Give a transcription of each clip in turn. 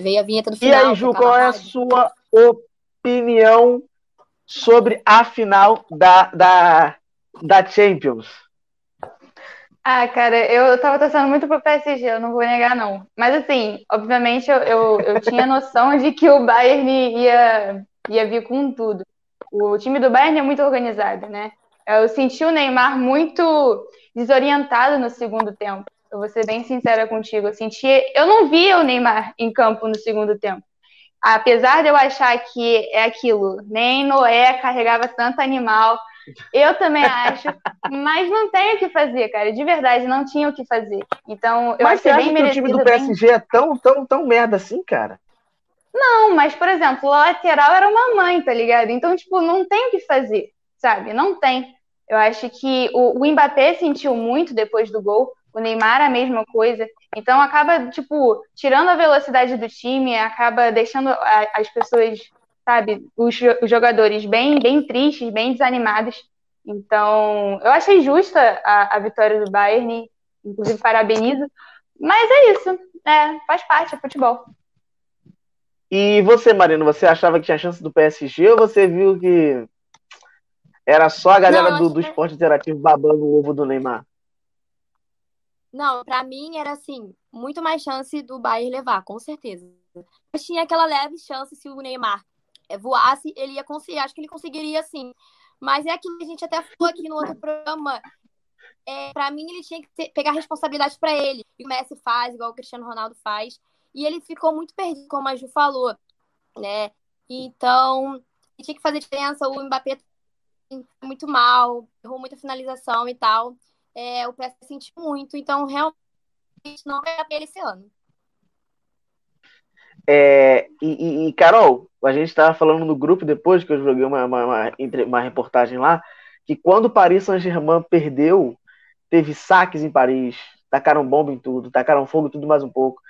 Veio a vinheta do final. E aí, Ju, qual é a sua opinião sobre a final da, da, da Champions? Ah, cara, eu tava torcendo muito pro PSG, eu não vou negar, não. Mas, assim, obviamente eu, eu, eu tinha noção de que o Bayern ia, ia vir com tudo. O time do Bayern é muito organizado, né? Eu senti o Neymar muito desorientado no segundo tempo. Eu vou ser bem sincera contigo. Eu senti, eu não via o Neymar em campo no segundo tempo. Apesar de eu achar que é aquilo, nem Noé carregava tanto animal, eu também acho, mas não tem o que fazer, cara. De verdade, não tinha o que fazer. Então, eu mas achei bem merecido. Mas o time do PSG bem... é tão, tão, tão merda assim, cara? Não, mas, por exemplo, o lateral era uma mãe, tá ligado? Então, tipo, não tem o que fazer, sabe? Não tem. Eu acho que o, o Mbappé sentiu muito depois do gol, o Neymar a mesma coisa. Então, acaba, tipo, tirando a velocidade do time, acaba deixando as pessoas sabe, os, os jogadores bem, bem tristes, bem desanimados. Então, eu achei justa a, a vitória do Bayern, inclusive parabenizo. Mas é isso, é, faz parte, é futebol. E você, Marino, você achava que tinha chance do PSG ou você viu que era só a galera Não, do, do esporte interativo babando o ovo do Neymar? Não, para mim era assim, muito mais chance do Bayern levar, com certeza. Mas tinha aquela leve chance se o Neymar é, voasse, ele ia conseguir, acho que ele conseguiria sim. Mas é aquilo que a gente até falou aqui no outro programa. É, para mim, ele tinha que ter, pegar responsabilidade para ele. E o Messi faz, igual o Cristiano Ronaldo faz. E ele ficou muito perdido, como a Ju falou, né? Então, tinha que fazer diferença. O Mbappé muito mal, errou muita finalização e tal. É, o PSG sentiu muito, então realmente não vai ele esse ano. É, e, e, Carol, a gente estava falando no grupo depois que eu joguei uma, uma, uma, uma reportagem lá, que quando o Paris Saint-Germain perdeu, teve saques em Paris, tacaram bomba em tudo, tacaram fogo em tudo mais um pouco.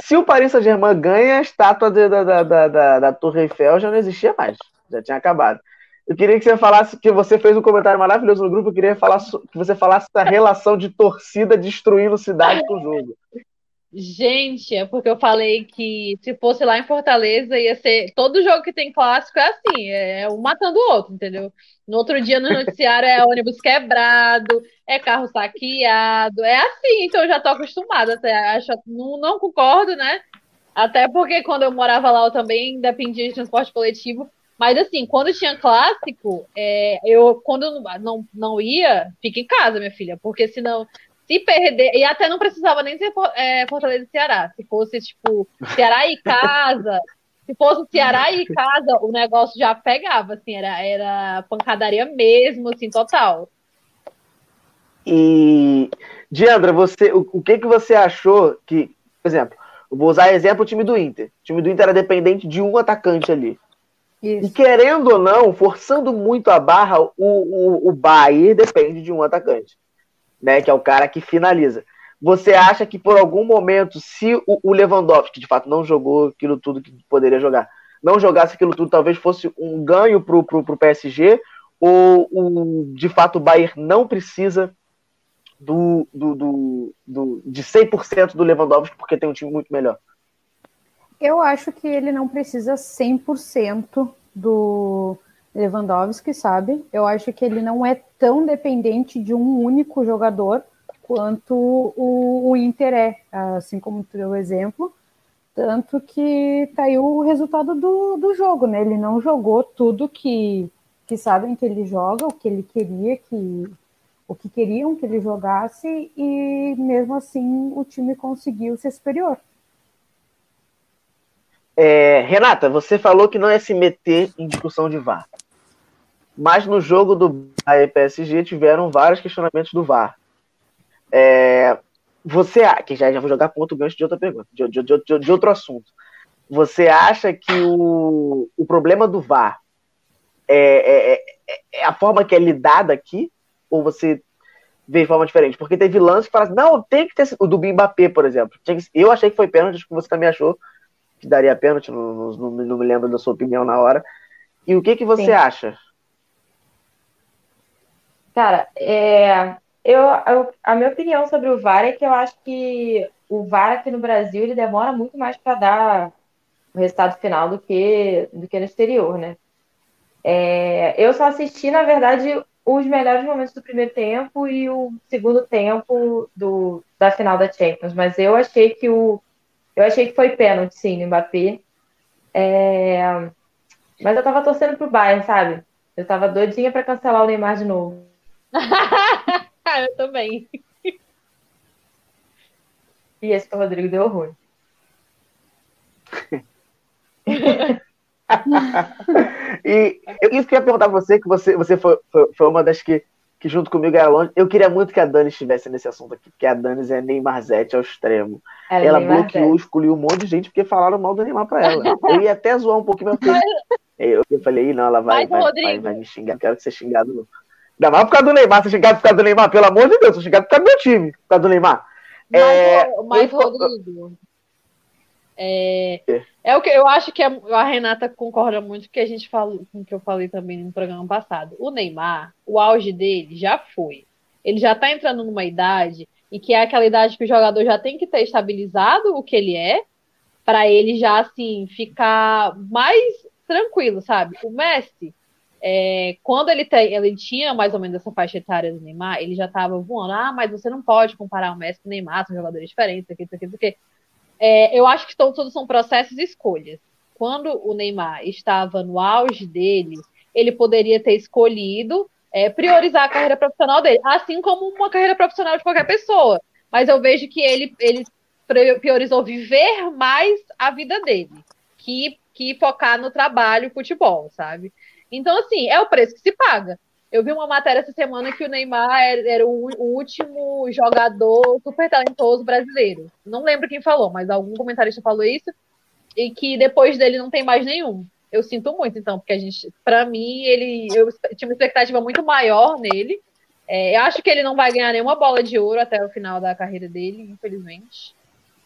Se o Paris Saint-Germain ganha, a estátua da, da, da, da Torre Eiffel já não existia mais, já tinha acabado. Eu queria que você falasse, que você fez um comentário maravilhoso no grupo, eu queria falar, que você falasse da relação de torcida destruindo cidade com o jogo. Gente, é porque eu falei que se fosse lá em Fortaleza, ia ser. Todo jogo que tem clássico é assim, é um matando o outro, entendeu? No outro dia no noticiário é ônibus quebrado, é carro saqueado, é assim, então eu já tô acostumada até. Acho, não, não concordo, né? Até porque quando eu morava lá eu também dependia de transporte coletivo. Mas assim, quando tinha clássico, é, eu quando não, não ia, fica em casa, minha filha, porque senão se perder, e até não precisava nem ser é, Fortaleza e Ceará. Se fosse, tipo, Ceará e casa, se fosse Ceará e casa, o negócio já pegava, assim, era, era pancadaria mesmo, assim, total. E, Diandra, você, o, o que que você achou que, por exemplo, eu vou usar exemplo o time do Inter. O time do Inter era dependente de um atacante ali. Isso. E querendo ou não, forçando muito a barra, o, o, o Bayern depende de um atacante né? Que é o cara que finaliza. Você acha que por algum momento, se o, o Lewandowski, que de fato não jogou aquilo tudo que poderia jogar, não jogasse aquilo tudo, talvez fosse um ganho pro, pro, pro PSG, ou o, de fato o Bayern não precisa do, do, do, do, de 100% do Lewandowski porque tem um time muito melhor? Eu acho que ele não precisa 100% do, Lewandowski, sabe? Eu acho que ele não é tão dependente de um único jogador quanto o, o Inter é, assim como tu deu o exemplo. Tanto que tá aí o resultado do, do jogo, né? Ele não jogou tudo que, que sabem que ele joga, o que ele queria que o que queriam que ele jogasse e mesmo assim o time conseguiu ser superior. É, Renata, você falou que não é se meter em discussão de VAR. Mas no jogo do Bahia PSG tiveram vários questionamentos do VAR. É, você, que já, já vou jogar ponto gancho de outra pergunta, de, de, de, de, outro assunto. Você acha que o, o problema do VAR é, é, é, é a forma que é lidada aqui? Ou você vê de forma diferente? Porque teve lance que fala assim, não, tem que ter o do Mbappé, por exemplo. Eu achei que foi pênalti, acho que você também achou que daria pênalti, não, não, não, me lembro da sua opinião na hora. E o que, que você Sim. acha? Cara, é, eu, eu, a minha opinião sobre o VAR é que eu acho que o VAR aqui no Brasil ele demora muito mais para dar o resultado final do que, do que no exterior, né? É, eu só assisti, na verdade, os melhores momentos do primeiro tempo e o segundo tempo do, da final da Champions, mas eu achei que o eu achei que foi pênalti, sim, no Mbappé. É, mas eu tava torcendo pro Bayern, sabe? Eu tava doidinha para cancelar o Neymar de novo. eu também. E esse pro Rodrigo deu ruim. e eu isso que eu ia perguntar pra você, que você, você foi, foi, foi, uma das que, que junto comigo era longe. Eu queria muito que a Dani estivesse nesse assunto aqui, porque a Dani é Neymarzete ao extremo. Ela, ela bloqueou, escolheu um monte de gente porque falaram mal do Neymar pra ela. Eu ia até zoar um pouquinho, mas eu, eu falei, não, ela vai, vai, vai, vai, me xingar, quero ser xingado não. Ainda mais por causa do Neymar, ser xingado por causa do Neymar, pelo amor de Deus, sou xingado por causa do meu time, por causa do Neymar. Mas, é, mas eu, Rodrigo, é, é o que eu acho que a, a, Renata concorda muito que a gente falou, com o que eu falei também no programa passado. O Neymar, o auge dele já foi. Ele já tá entrando numa idade e que é aquela idade que o jogador já tem que ter estabilizado o que ele é, para ele já assim ficar mais tranquilo, sabe? O Messi, é, quando ele, tem, ele tinha mais ou menos essa faixa etária do Neymar, ele já estava voando. Ah, mas você não pode comparar o Messi com o Neymar, são jogadores diferentes, aqui, aqui, aqui. É, eu acho que todos são processos e escolhas. Quando o Neymar estava no auge dele, ele poderia ter escolhido é, priorizar a carreira profissional dele, assim como uma carreira profissional de qualquer pessoa. Mas eu vejo que ele, ele priorizou viver mais a vida dele, que, que focar no trabalho, futebol, sabe? Então, assim, é o preço que se paga. Eu vi uma matéria essa semana que o Neymar era, o, último jogador super talentoso brasileiro. Não lembro quem falou, mas algum comentarista falou isso. E que depois dele não tem mais nenhum. Eu sinto muito, então, porque a gente, para mim, ele, eu tinha uma expectativa muito maior nele. É, eu acho que ele não vai ganhar nenhuma bola de ouro até o final da carreira dele, infelizmente.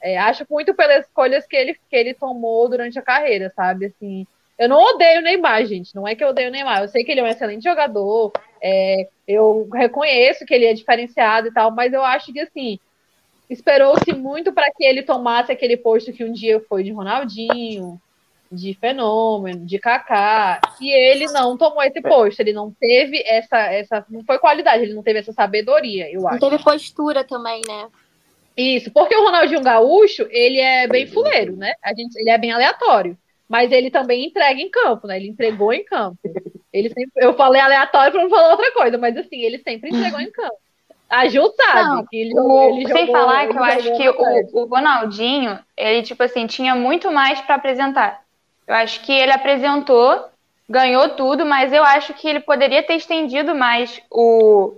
É, acho muito pelas escolhas que ele, que ele tomou durante a carreira, sabe? Assim, eu não odeio o Neymar, gente. Não é que eu odeio o Neymar. Eu sei que ele é um excelente jogador. É, eu reconheço que ele é diferenciado e tal, mas eu acho que assim esperou-se muito para que ele tomasse aquele posto que um dia foi de Ronaldinho, de Fenômeno, de Kaká, e ele não tomou esse posto. Ele não teve essa, essa, não foi qualidade. Ele não teve essa sabedoria, eu acho. Não teve postura também, né? Isso, porque o Ronaldinho Gaúcho, ele é bem fuleiro, né? A gente, ele é bem aleatório mas ele também entrega em campo, né? Ele entregou em campo. Ele sempre, eu falei aleatório para não falar outra coisa, mas assim, ele sempre entregou em campo. A Ju sabe não, que ele, o, ele Sem falar que eu acho que o, o, Ronaldinho, ele, tipo assim, tinha muito mais para apresentar. Eu acho que ele apresentou, ganhou tudo, mas eu acho que ele poderia ter estendido mais o,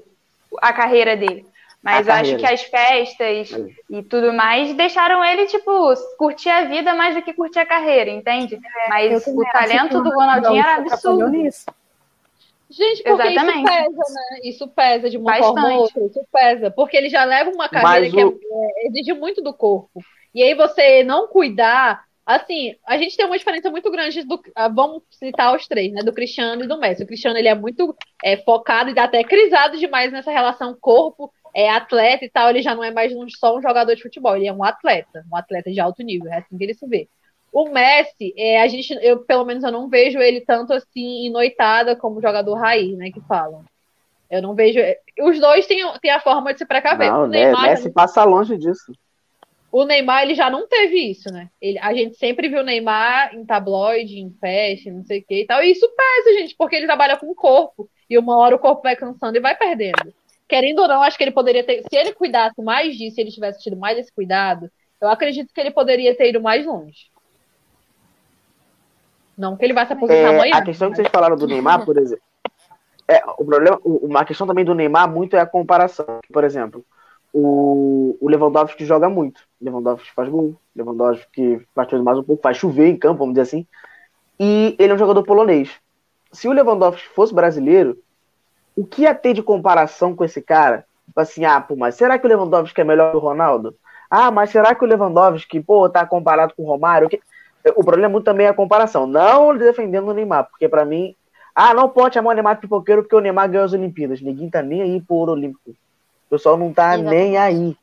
a carreira dele. Mas eu acho que as festas e tudo mais deixaram ele, tipo, curtir a vida mais do que curtir a carreira, entende? É, Mas o talento do Ronaldinho era absurdo. Gente, porque Exatamente. isso pesa, né? Isso pesa de uma Bastante. forma ou outra, isso pesa. Porque ele já leva uma carreira que é, é, exige muito do corpo. E aí você não cuidar, assim, a gente tem uma diferença muito grande do, ah, vamos citar os três, né, do Cristiano e do Messi. O Cristiano ele é muito é, focado e até crisado demais nessa relação corpo é atleta e tal, ele já não é mais só um jogador de futebol, ele é um atleta, um atleta de alto nível, é assim que ele se vê. O Messi, é, a gente, eu pelo menos eu não vejo ele tanto assim em noitada como jogador raiz, né, que falam. Eu não vejo. Os dois têm, têm a forma de se precaver. Não, o né, Neymar, Messi não... passa longe disso. O Neymar, ele já não teve isso, né? Ele, a gente sempre viu o Neymar em tabloide, em festa, não sei o que e tal. E isso pesa, gente, porque ele trabalha com o corpo. E uma hora o corpo vai cansando e vai perdendo querendo ou não, acho que ele poderia ter. Se ele cuidasse mais disso, se ele tivesse tido mais esse cuidado, eu acredito que ele poderia ter ido mais longe. Não que ele vá se aposentar é, amanhã. A questão que vocês falaram do Neymar, por exemplo. É, o problema, uma questão também do Neymar muito é a comparação. Por exemplo, o, o Lewandowski joga muito. Lewandowski faz gol, Lewandowski faz mais um pouco, faz chover em campo, vamos dizer assim. E ele é um jogador polonês. Se o Lewandowski fosse brasileiro, o que ia ter de comparação com esse cara? Tipo assim, ah, pô, mas será que o Lewandowski é melhor que o Ronaldo? Ah, mas será que o Lewandowski, pô, tá comparado com o Romário? O problema é muito também a comparação. Não defendendo o Neymar, porque para mim, ah, não pode chamar o Neymar de pipoqueiro porque o Neymar ganhou as Olimpíadas. Ninguém tá nem aí por Olímpico. O pessoal não tá nem aí.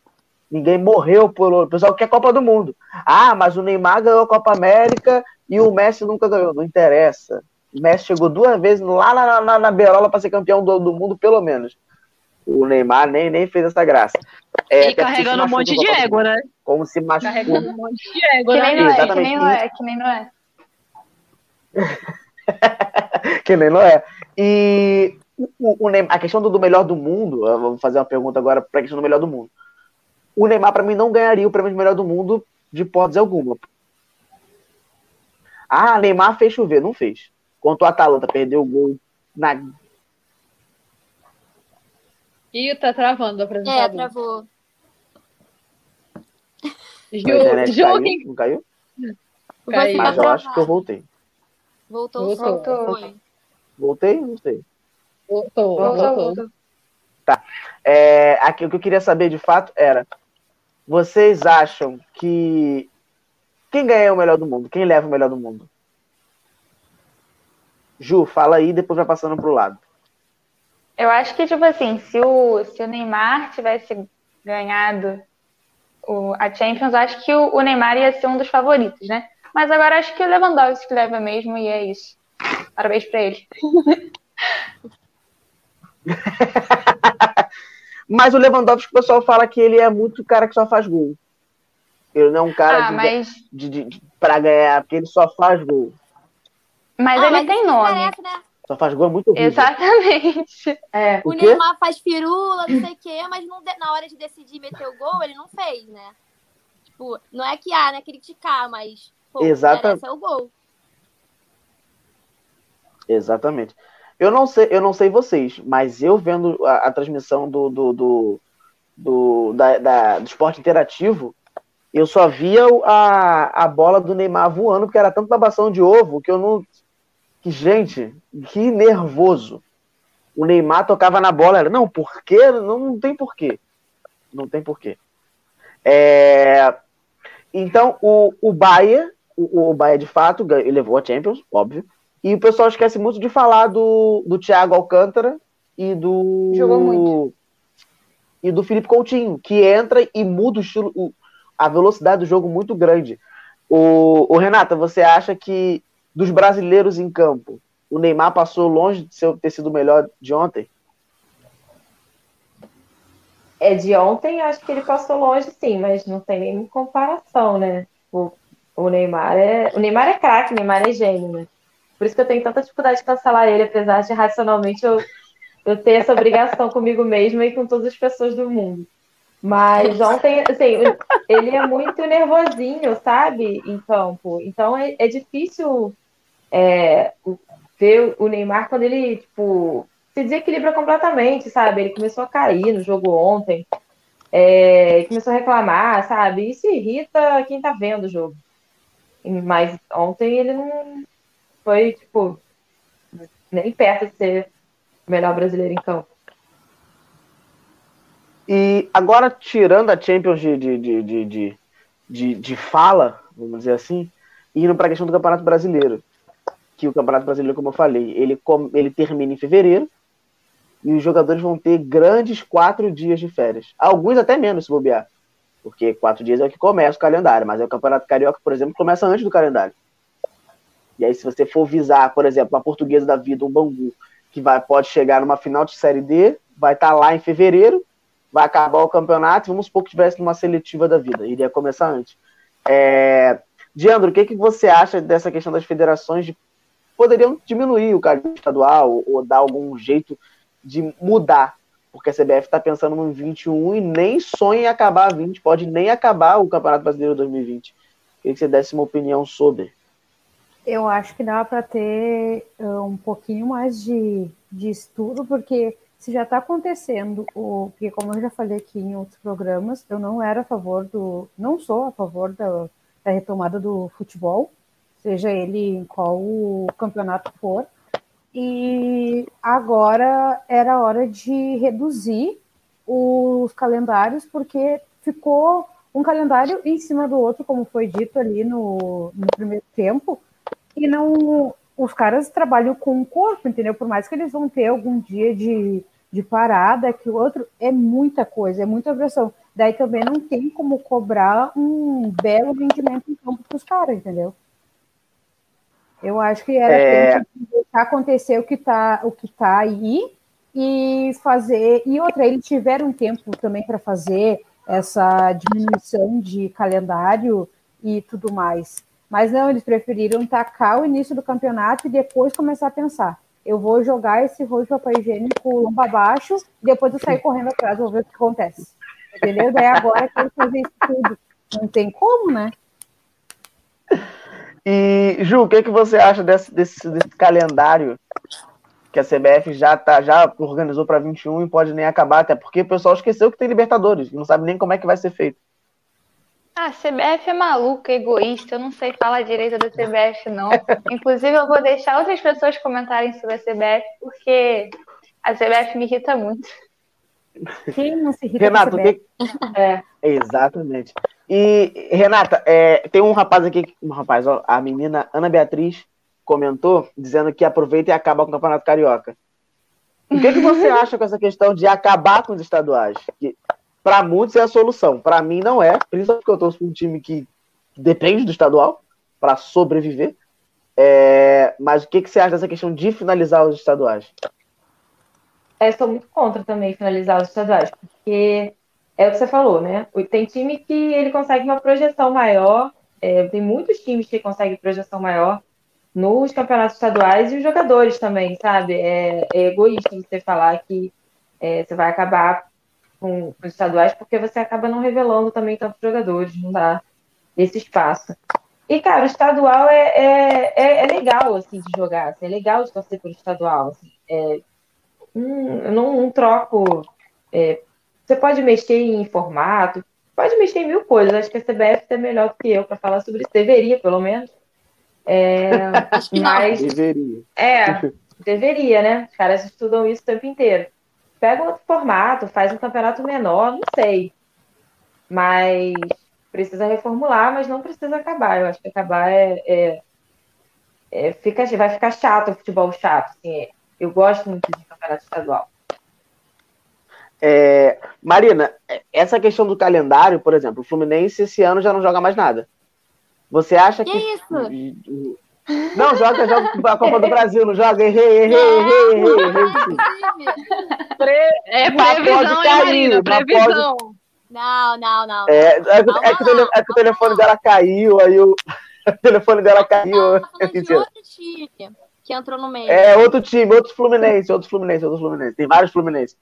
Ninguém morreu por. O pessoal quer Copa do Mundo. Ah, mas o Neymar ganhou a Copa América e o Messi nunca ganhou. Não interessa. O Messi chegou duas vezes lá na, na, na Berola para ser campeão do, do mundo, pelo menos. O Neymar nem, nem fez essa graça. É, e carregando um monte de ego, né? Como se machucou. Carregando um monte de ego, Que né? nem não é, que nem não é, que nem não é. que nem não é. E o, o Neymar, a questão do, do melhor do mundo, eu vou fazer uma pergunta agora para a questão do melhor do mundo. O Neymar, para mim, não ganharia o prêmio de melhor do mundo de hipótese alguma. Ah, Neymar fez chover. Não fez. Contra o Atalanta, perdeu o gol na. Ih, tá travando o É, apresentador. travou. na Ju, Ju, caiu, quem- Não caiu? Caiu. tá Mas eu acho que eu voltei. Voltou, Voltou. voltou. Voltei? Não sei. voltou, Voltou, voltou. voltou. É, aqui, o que eu queria saber de fato era: vocês acham que. Quem ganha o melhor do mundo? Quem leva o melhor do mundo? Ju, fala aí, depois vai passando pro lado. Eu acho que, tipo assim, se o, se o Neymar tivesse ganhado o, a Champions, acho que o, o Neymar ia ser um dos favoritos, né? Mas agora acho que o Lewandowski leva mesmo e é isso. Parabéns pra ele. Mas o Lewandowski, o pessoal fala que ele é muito cara que só faz gol. Ele não é um cara Ah, de, mas, de, de, de- pra ganhar, porque ele só faz gol. Mas Ah, ele mas tem nome. interessa, né? Só faz gol é muito horrível. Exatamente. É, O, O? Neymar faz firula, não sei o quê, mas não na hora de decidir meter o gol, ele não fez, né? Tipo, não é que há, né? Criticar, mas pô, Exata- interessa é o gol. Exatamente. Eu não sei, eu não sei vocês, mas eu vendo a, a transmissão do, do, do, do, da, da- do esporte interativo, eu só via a, a bola do Neymar voando, porque era tanto babação de ovo que eu não. Que, gente, que nervoso. O Neymar tocava na bola, era, não, por quê? Não, não tem porquê. Não tem porquê. É, então, o, o Bayern, o, o Bayern de fato ganhou- levou a Champions, óbvio. E o pessoal esquece muito de falar do, do Thiago Alcântara e do. Jogou muito. E do Felipe Coutinho, que entra e muda o estilo, o- a velocidade do jogo muito grande. O, o Renata, você acha que dos brasileiros em campo, o Neymar passou longe de ser, ter sido o melhor de ontem? é de ontem, acho que ele passou longe, sim, mas não tem nem comparação, né? O, o Neymar é. O Neymar é craque, o Neymar é gênio, né? Por isso que eu tenho tanta dificuldade de cancelar ele, apesar de racionalmente eu, eu ter essa obrigação comigo mesma e com todas as pessoas do mundo. Mas ontem, assim, ele é muito nervosinho, sabe, em campo. Então é, é difícil é, ver o Neymar quando ele, tipo, se desequilibra completamente, sabe? Ele começou a cair no jogo ontem, é, começou a reclamar, sabe? Isso irrita quem tá vendo o jogo. Mas ontem ele não foi, tipo, nem perto de ser o melhor brasileiro em campo. E agora, tirando a Champions de, de, de, de, de, fala, vamos dizer assim, indo para a questão do Campeonato Brasileiro. Que o Campeonato Brasileiro, como eu falei, ele, ele termina em fevereiro e os jogadores vão ter grandes quatro dias de férias. Alguns até menos, se bobear. Porque quatro dias é o que começa o calendário, mas é o Campeonato Carioca, por exemplo, começa antes do calendário. E aí, se você for visar, por exemplo, a portuguesa da vida, um Bangu, que vai, pode chegar numa final de Série D, vai estar lá em fevereiro, vai acabar o campeonato, vamos supor que tivesse numa seletiva da vida, iria começar antes. É... Diandro, o que, que você acha dessa questão das federações de poderiam diminuir o cargo estadual ou, dar algum jeito de mudar? Porque a CBF está pensando no 21 e nem sonha em acabar a 20, pode nem acabar o Campeonato Brasileiro 2020. Queria que você desse uma opinião sobre. Eu acho que dá para ter uh, um pouquinho mais de, de estudo, porque se já está acontecendo, o, porque como eu já falei aqui em outros programas, eu não era a favor do, não sou a favor da, da retomada do futebol, seja ele em qual campeonato for, e agora era hora de reduzir os calendários, porque ficou um calendário em cima do outro, como foi dito ali no, no primeiro tempo, e não os caras trabalham com o corpo, entendeu? Por mais que eles vão ter algum dia de, de parada, que o outro é muita coisa, é muita pressão. daí também não tem como cobrar um belo rendimento em campo para os caras, entendeu? Eu acho que era é... tempo de deixar acontecer o que está o que tá aí e fazer. E outra, eles tiveram tempo também para fazer essa diminuição de calendário e tudo mais. Mas não, eles preferiram tacar o início do campeonato e depois começar a pensar. Eu vou jogar esse rolo de papel higiênico lomba abaixo, e depois eu sair correndo atrás, vou ver o que acontece. Entendeu? Daí agora eu quero fazer isso tudo. Não tem como, né? E, Ju, o que, que você acha desse, desse, desse calendário que a CBF já, tá, já organizou para 21 e pode nem acabar, até porque o pessoal esqueceu que tem Libertadores, não sabe nem como é que vai ser feito. Ah, a CBF é maluca, egoísta, eu não sei falar direito da CBF, não. Inclusive, eu vou deixar outras pessoas comentarem sobre a CBF, porque a CBF me irrita muito. Quem não se irrita Renato, que... é. Exatamente. E, Renata, é, tem um rapaz aqui, um rapaz, ó, a menina Ana Beatriz comentou, dizendo que aproveita e acaba com o Campeonato Carioca. O que, que você acha com essa questão de acabar com os estaduais? Que, para muitos é a solução. Para mim não é, principalmente porque eu torço para um time que depende do estadual para sobreviver. É, mas o que, que você acha dessa questão de finalizar os estaduais? Eu é, sou muito contra também finalizar os estaduais, porque é o que você falou, né? Tem time que ele consegue uma projeção maior, é, tem muitos times que conseguem projeção maior nos campeonatos estaduais e os jogadores também, sabe? É, é egoísta você falar que é, você vai acabar com, os estaduais porque você acaba não revelando também tantos jogadores, não dá esse espaço. E, cara, o estadual é, é, é, é legal, assim, de jogar. Assim, é legal de torcer pelo estadual. Assim, é, hum, eu não, não troco é, você pode mexer em formato, pode mexer em mil coisas. Acho que a CBF é melhor do que eu para falar sobre isso. Deveria, pelo menos. É, mas deveria. É, deveria, né? Os caras estudam isso o tempo inteiro. Pega outro formato, faz um campeonato menor, não sei. Mas precisa reformular, mas não precisa acabar. Eu acho que acabar é, é, é fica, vai ficar chato o futebol chato. Assim, eu gosto muito de campeonato estadual. É, Marina, essa questão do calendário, por exemplo, o Fluminense esse ano já não joga mais nada. Você acha que. Que isso? Não, joga, joga a Copa do Brasil, não joga? Errei, errei, errei, errei. errei. É previsão, hein, Marina? Previsão. Não, não, não. É, é, é, que, o, é que o telefone dela caiu, aí o, o telefone dela caiu. Não, outro time que entrou no meio. É, outro time, outro Fluminense, outro Fluminense, outro Fluminense. Tem vários Fluminenses.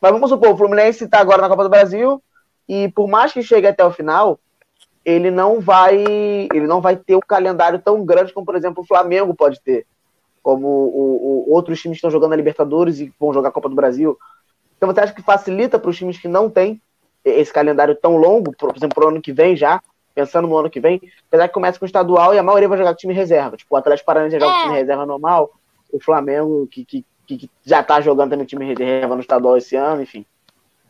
Mas vamos supor, o Fluminense está agora na Copa do Brasil e por mais que chegue até o final, ele não vai, ele não vai ter um calendário tão grande como, por exemplo, o Flamengo pode ter, como o, o outros times que estão jogando a Libertadores e vão jogar a Copa do Brasil. Então você acha que facilita para os times que não têm esse calendário tão longo, por exemplo, para o ano que vem já, pensando no ano que vem, apesar que começa com o estadual e a maioria vai jogar com time reserva. Tipo, o Atlético Paranaense joga com time é. reserva normal, o Flamengo, que, que que, já está jogando também time reserva no estadual esse ano, enfim.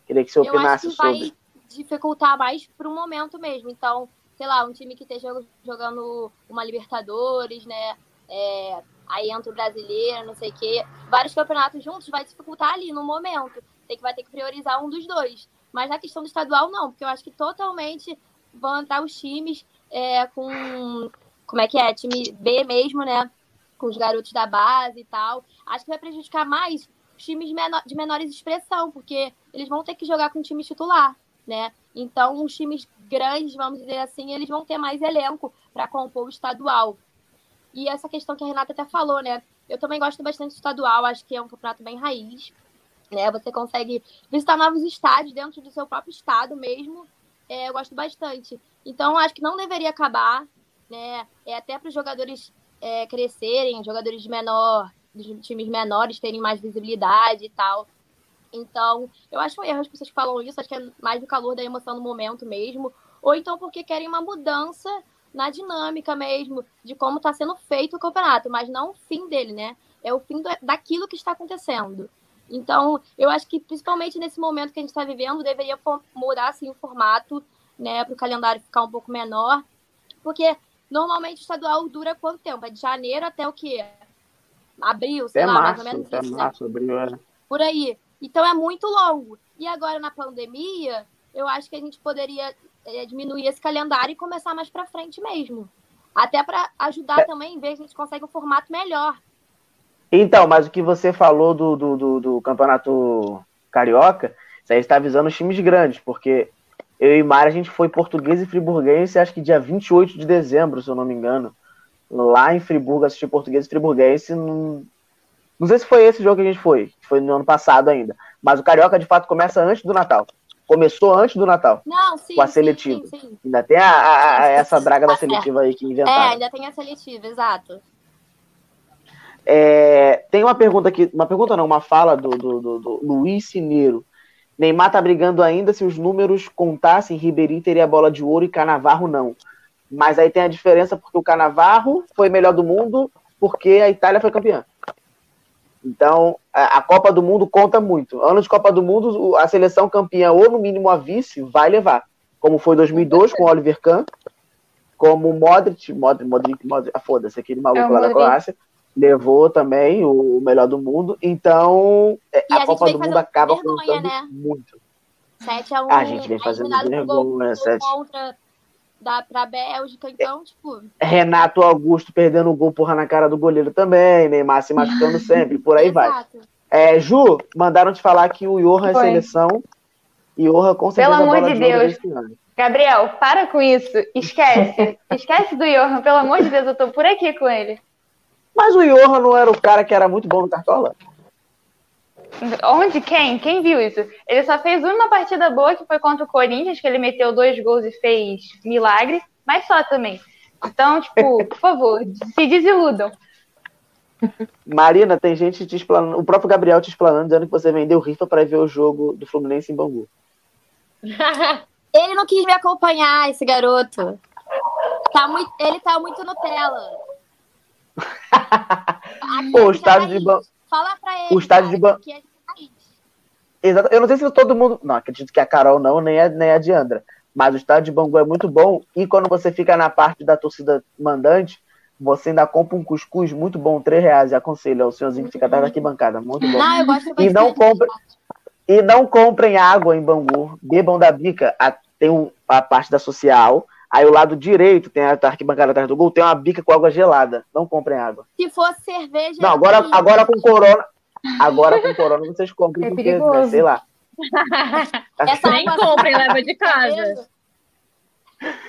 Queria que você opinasse Eu acho que sobre. vai dificultar mais para o momento mesmo. Então, sei lá, um time que esteja jogando uma Libertadores, né? É, aí entra o brasileiro, não sei o quê. Vários campeonatos juntos vai dificultar ali no momento. Tem que vai ter que priorizar um dos dois. Mas na questão do estadual, não, porque eu acho que totalmente vão entrar os times é, com. Como é que é? Time B mesmo, né? com os garotos da base e tal. Acho que vai prejudicar mais os times de menores expressão, porque eles vão ter que jogar com o time titular, né? Então, os times grandes, vamos dizer assim, eles vão ter mais elenco para compor o estadual. E essa questão que a Renata até falou, né? Eu também gosto bastante do estadual, acho que é um campeonato bem raiz. Né? Você consegue visitar novos estádios dentro do seu próprio estado mesmo. É, eu gosto bastante. Então, acho que não deveria acabar. Né? É até para os jogadores é, crescerem, jogadores de menor, dos times menores terem mais visibilidade e tal. Então, eu acho um erro as pessoas que falam isso, acho que é mais do calor da emoção no momento mesmo, ou então porque querem uma mudança na dinâmica mesmo, de como está sendo feito o campeonato, mas não o fim dele, né? É o fim do, daquilo que está acontecendo. Então, eu acho que principalmente nesse momento que a gente está vivendo, deveria mudar assim, o formato, né, para o calendário ficar um pouco menor, porque Normalmente o estadual dura quanto tempo? É de janeiro até o quê? Abril, sei até lá, março, mais ou menos até isso. Março, né? abril, é. Por aí. Então é muito longo. E agora na pandemia, eu acho que a gente poderia é, diminuir esse calendário e começar mais para frente mesmo. Até para ajudar é. também, ver se a gente consegue um formato melhor. Então, mas o que você falou do, do, do, do campeonato carioca, isso aí está avisando os times grandes, porque eu e Mara, a gente foi português e friburguense, acho que dia 28 de dezembro, se eu não me engano. Lá em Friburgo, assistir português e friburguense. Não, não sei se foi esse jogo que a gente foi, foi no ano passado ainda. Mas o Carioca, de fato, começa antes do Natal. Começou antes do Natal. Não, sim. Com a seletiva. Sim, sim, sim. Ainda tem a, a, a essa draga da seletiva aí que inventaram. É, ainda tem a seletiva, exato. É, tem uma pergunta aqui, uma pergunta não, uma fala do, do, do, do Luiz Cineiro. Neymar tá brigando ainda, se os números contassem, Ribeirinho teria a bola de ouro e Canavarro não. Mas aí tem a diferença porque o Canavarro foi melhor do mundo porque a Itália foi campeã. Então, a, Copa do Mundo conta muito. Ano de Copa do Mundo, a seleção campeã, ou no mínimo a vice, vai levar. Como foi 2002 com o Oliver Kahn, como o Modric, Modric, Modric, Modric ah, foda-se, aquele maluco é lá da Croácia, levou também o melhor do mundo. Então, é, a, a Copa do Mundo acaba vergonha, contando né? muito. 7 a 1 a gente vem fazendo vergonha, 7 contra da, pra Bélgica, então, tipo. Renato Augusto perdendo o gol, porra, na cara do goleiro também, Neymar se machucando sempre, por aí vai. É, Ju, mandaram te falar que o Johan é seleção. E Johan com certeza Pelo amor de Deus. Gabriel, para com isso. Esquece. Esquece do Johan, pelo amor de Deus, eu tô por aqui com ele. Mas o Johan não era o cara que era muito bom no Cartola? Onde? Quem? Quem viu isso? Ele só fez uma partida boa, que foi contra o Corinthians, que ele meteu dois gols e fez milagre, mas só também. Então, tipo, por favor, se desiludam. Marina, tem gente te explanando, o próprio Gabriel te explanando, dizendo que você vendeu rifa para ver o jogo do Fluminense em Bangu. ele não quis me acompanhar, esse garoto. Tá muito, ele tá muito Nutella. Pô, o estádio de Bangu. Fala pra ele. O estádio de Bangu. É Exato. Eu não sei se todo mundo. Não, acredito que a Carol não, nem a, nem a Diandra. Mas o estádio de Bangu é muito bom. E quando você fica na parte da torcida mandante, você ainda compra um cuscuz muito bom, 3 reais. Aconselho, é o senhorzinho que fica atrás da arquibancada. Muito bom. Não, eu gosto e não compre, E não comprem água em Bangu. Bebam da bica. A, tem a parte da social. Aí o lado direito tem a arquibancada atrás do gol, tem uma bica com água gelada. Não comprem água. Se fosse cerveja. Não, agora, agora com corona. Agora com corona vocês comprem, é porque, né, sei lá. Essa Nem comprem, leva de casa.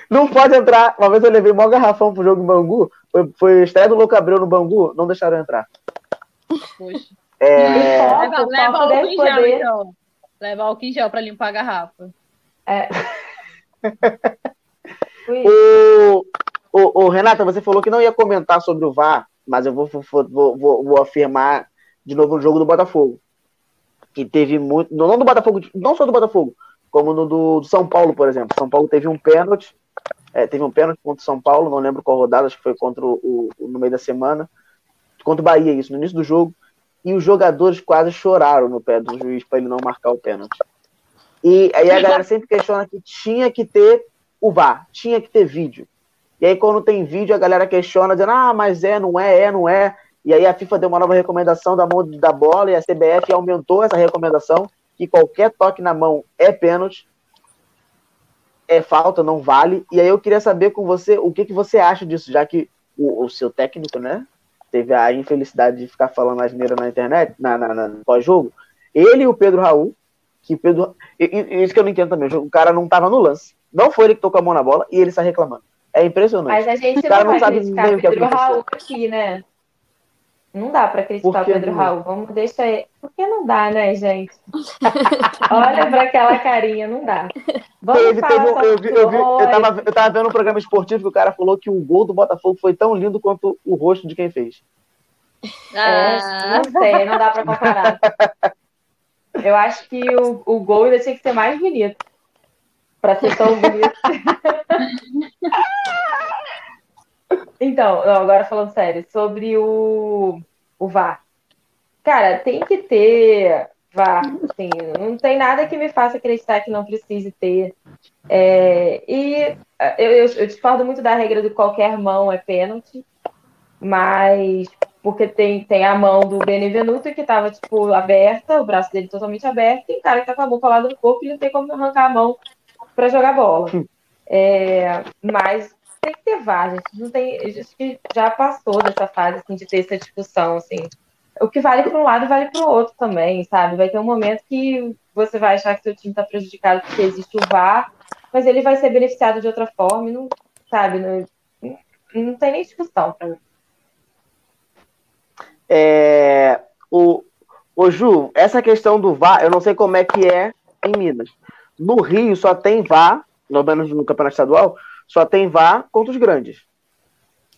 Não pode entrar. Uma vez eu levei maior garrafão pro jogo em Bangu. Foi, foi estreia do Louco Abreu no Bangu, não deixaram entrar. Poxa. É... Leva, leva álcool em gel, então. Leva álcool em gel pra limpar a garrafa. É. o, o, o, Renata, você falou que não ia comentar sobre o VAR, mas eu vou, vou, vou, vou afirmar de novo no jogo do Botafogo. Que teve muito. Não do Botafogo, não só do Botafogo, como no do, do São Paulo, por exemplo. São Paulo teve um pênalti. É, teve um pênalti contra o São Paulo, não lembro qual rodada, acho que foi contra o, o, no meio da semana. Contra o Bahia, isso, no início do jogo. E os jogadores quase choraram no pé do juiz para ele não marcar o pênalti. E aí a galera sempre questiona que tinha que ter o VAR, tinha que ter vídeo. E aí, quando tem vídeo, a galera questiona, dizendo, ah, mas é, não é, é, não é. E aí a FIFA deu uma nova recomendação da mão da bola e a CBF aumentou essa recomendação que qualquer toque na mão é pênalti, é falta, não vale. E aí eu queria saber com você o que, que você acha disso, já que o, o seu técnico, né, teve a infelicidade de ficar falando asneira na internet, na, na, na pós-jogo. Ele e o Pedro Raul, que Pedro. Isso que eu não entendo também, o cara não estava no lance. Não foi ele que tocou a mão na bola e ele está reclamando. É impressionante. Mas a gente o cara não, não sabe nem o que Pedro Raul aqui, né? Não dá para criticar o Pedro não? Raul. Vamos deixar ele. Por que não dá, né, gente? Olha para aquela carinha, não dá. Vamos teve, falar teve, eu, vi, eu, vi, eu, tava, eu tava vendo um programa esportivo que o cara falou que o gol do Botafogo foi tão lindo quanto o rosto de quem fez. Ah. É, não sei, não dá para comparar. Eu acho que o, o gol ainda tinha que ser mais bonito. Para ser tão bonito. Então, agora falando sério, sobre o, o VAR. Cara, tem que ter VAR, assim, não tem nada que me faça acreditar que não precise ter. É, e eu, eu, eu discordo muito da regra do qualquer mão é pênalti, mas porque tem, tem a mão do Benevenuto que estava tipo, aberta, o braço dele totalmente aberto, e o cara que tá com a boca lá no corpo e não tem como arrancar a mão para jogar bola. É, mas tem que ter VAR, gente. Não tem, a gente já passou dessa fase assim, de ter essa discussão. Assim. O que vale para um lado vale para o outro também, sabe? Vai ter um momento que você vai achar que seu time está prejudicado porque existe o VAR, mas ele vai ser beneficiado de outra forma, não, sabe? Não, não tem nem discussão para mim. É, o, o Ju, essa questão do VAR, eu não sei como é que é em Minas. No Rio só tem VAR, pelo menos no Campeonato Estadual, só tem VAR contra os grandes.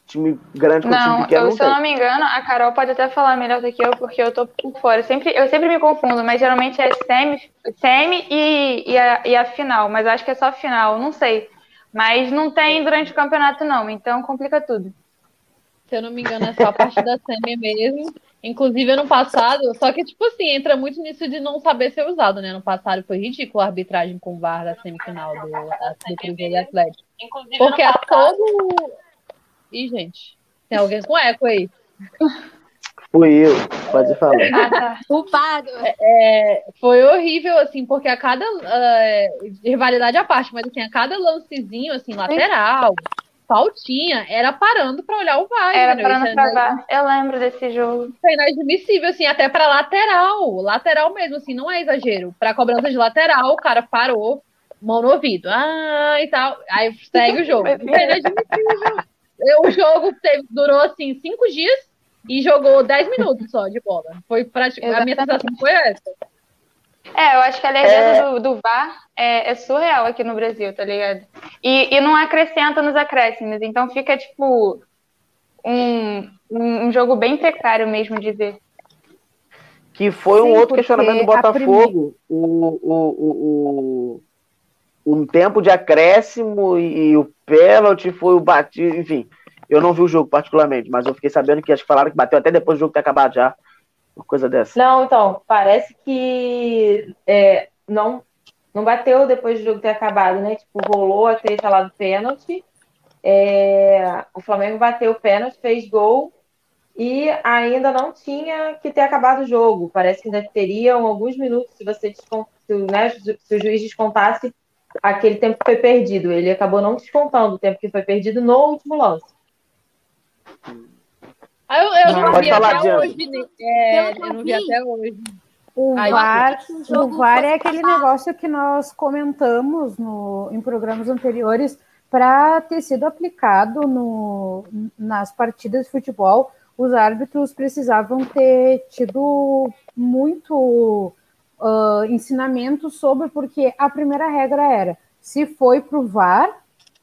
Time grande contra Não, time pequeno eu, não se eu tem. não me engano, a Carol pode até falar melhor do que eu, porque eu tô por fora. Eu sempre, eu sempre me confundo, mas geralmente é semi, semi e, e, a, e a final, mas eu acho que é só a final, não sei. Mas não tem durante o campeonato, não, então complica tudo. Se eu não me engano, é só a parte da semi mesmo. Inclusive, ano passado, só que, tipo assim, entra muito nisso de não saber ser usado, né? Ano passado foi ridículo a arbitragem com o VAR da semifinal do, da- do Cruzeiro e Atlético. Porque é todo. Ih, gente, tem alguém com eco aí. Fui eu, pode falar. Ah, tá. Culpado. É, foi horrível, assim, porque a cada. é, rivalidade à parte, mas assim, a cada lancezinho, assim, lateral, faltinha, era parando pra olhar o VAR. Era entendeu? parando é VAR. Eu lembro desse jogo. Foi inadmissível, assim, até pra lateral. Lateral mesmo, assim, não é exagero. Pra cobrança de lateral, o cara parou, mão no ouvido. Ah, e tal. Aí segue o jogo. Foi inadmissível. O jogo teve- durou, assim, cinco dias e jogou 10 minutos só de bola. Foi praticamente. A minha sensação foi essa. É, eu acho que a legenda do, do VAR é, é surreal aqui no Brasil, tá ligado? E, e não acrescenta nos acréscimos, então fica, tipo, um, um um jogo bem precário mesmo de ver. Que foi um Sim, outro porque questionamento do Botafogo. O, o, o, o, um tempo de acréscimo e, e o pênalti foi o batido, enfim. Eu não vi o jogo particularmente, mas eu fiquei sabendo que acho que falaram que bateu até depois do jogo ter acabado já. Uma coisa dessa. Não, então, parece que é, não, não bateu depois do jogo ter acabado, né? Tipo, rolou a treta lá do pênalti. É, o Flamengo bateu o pênalti, fez gol e ainda não tinha que ter acabado o jogo. Parece que ainda teriam alguns minutos se você descon- se, né, se o juiz descontasse aquele tempo que foi perdido. Ele acabou não descontando o tempo que foi perdido no último lance. Ah, Eu, eu Não, não vi falar, até Diana. hoje. né? É, eu eu não vi até hoje. O VAR, o o VAR é aquele negócio que nós comentamos no, em programas anteriores para ter sido aplicado no, nas partidas de futebol. Os árbitros precisavam ter tido muito ah, ensinamento sobre, porque a primeira regra era: se foi para o VAR,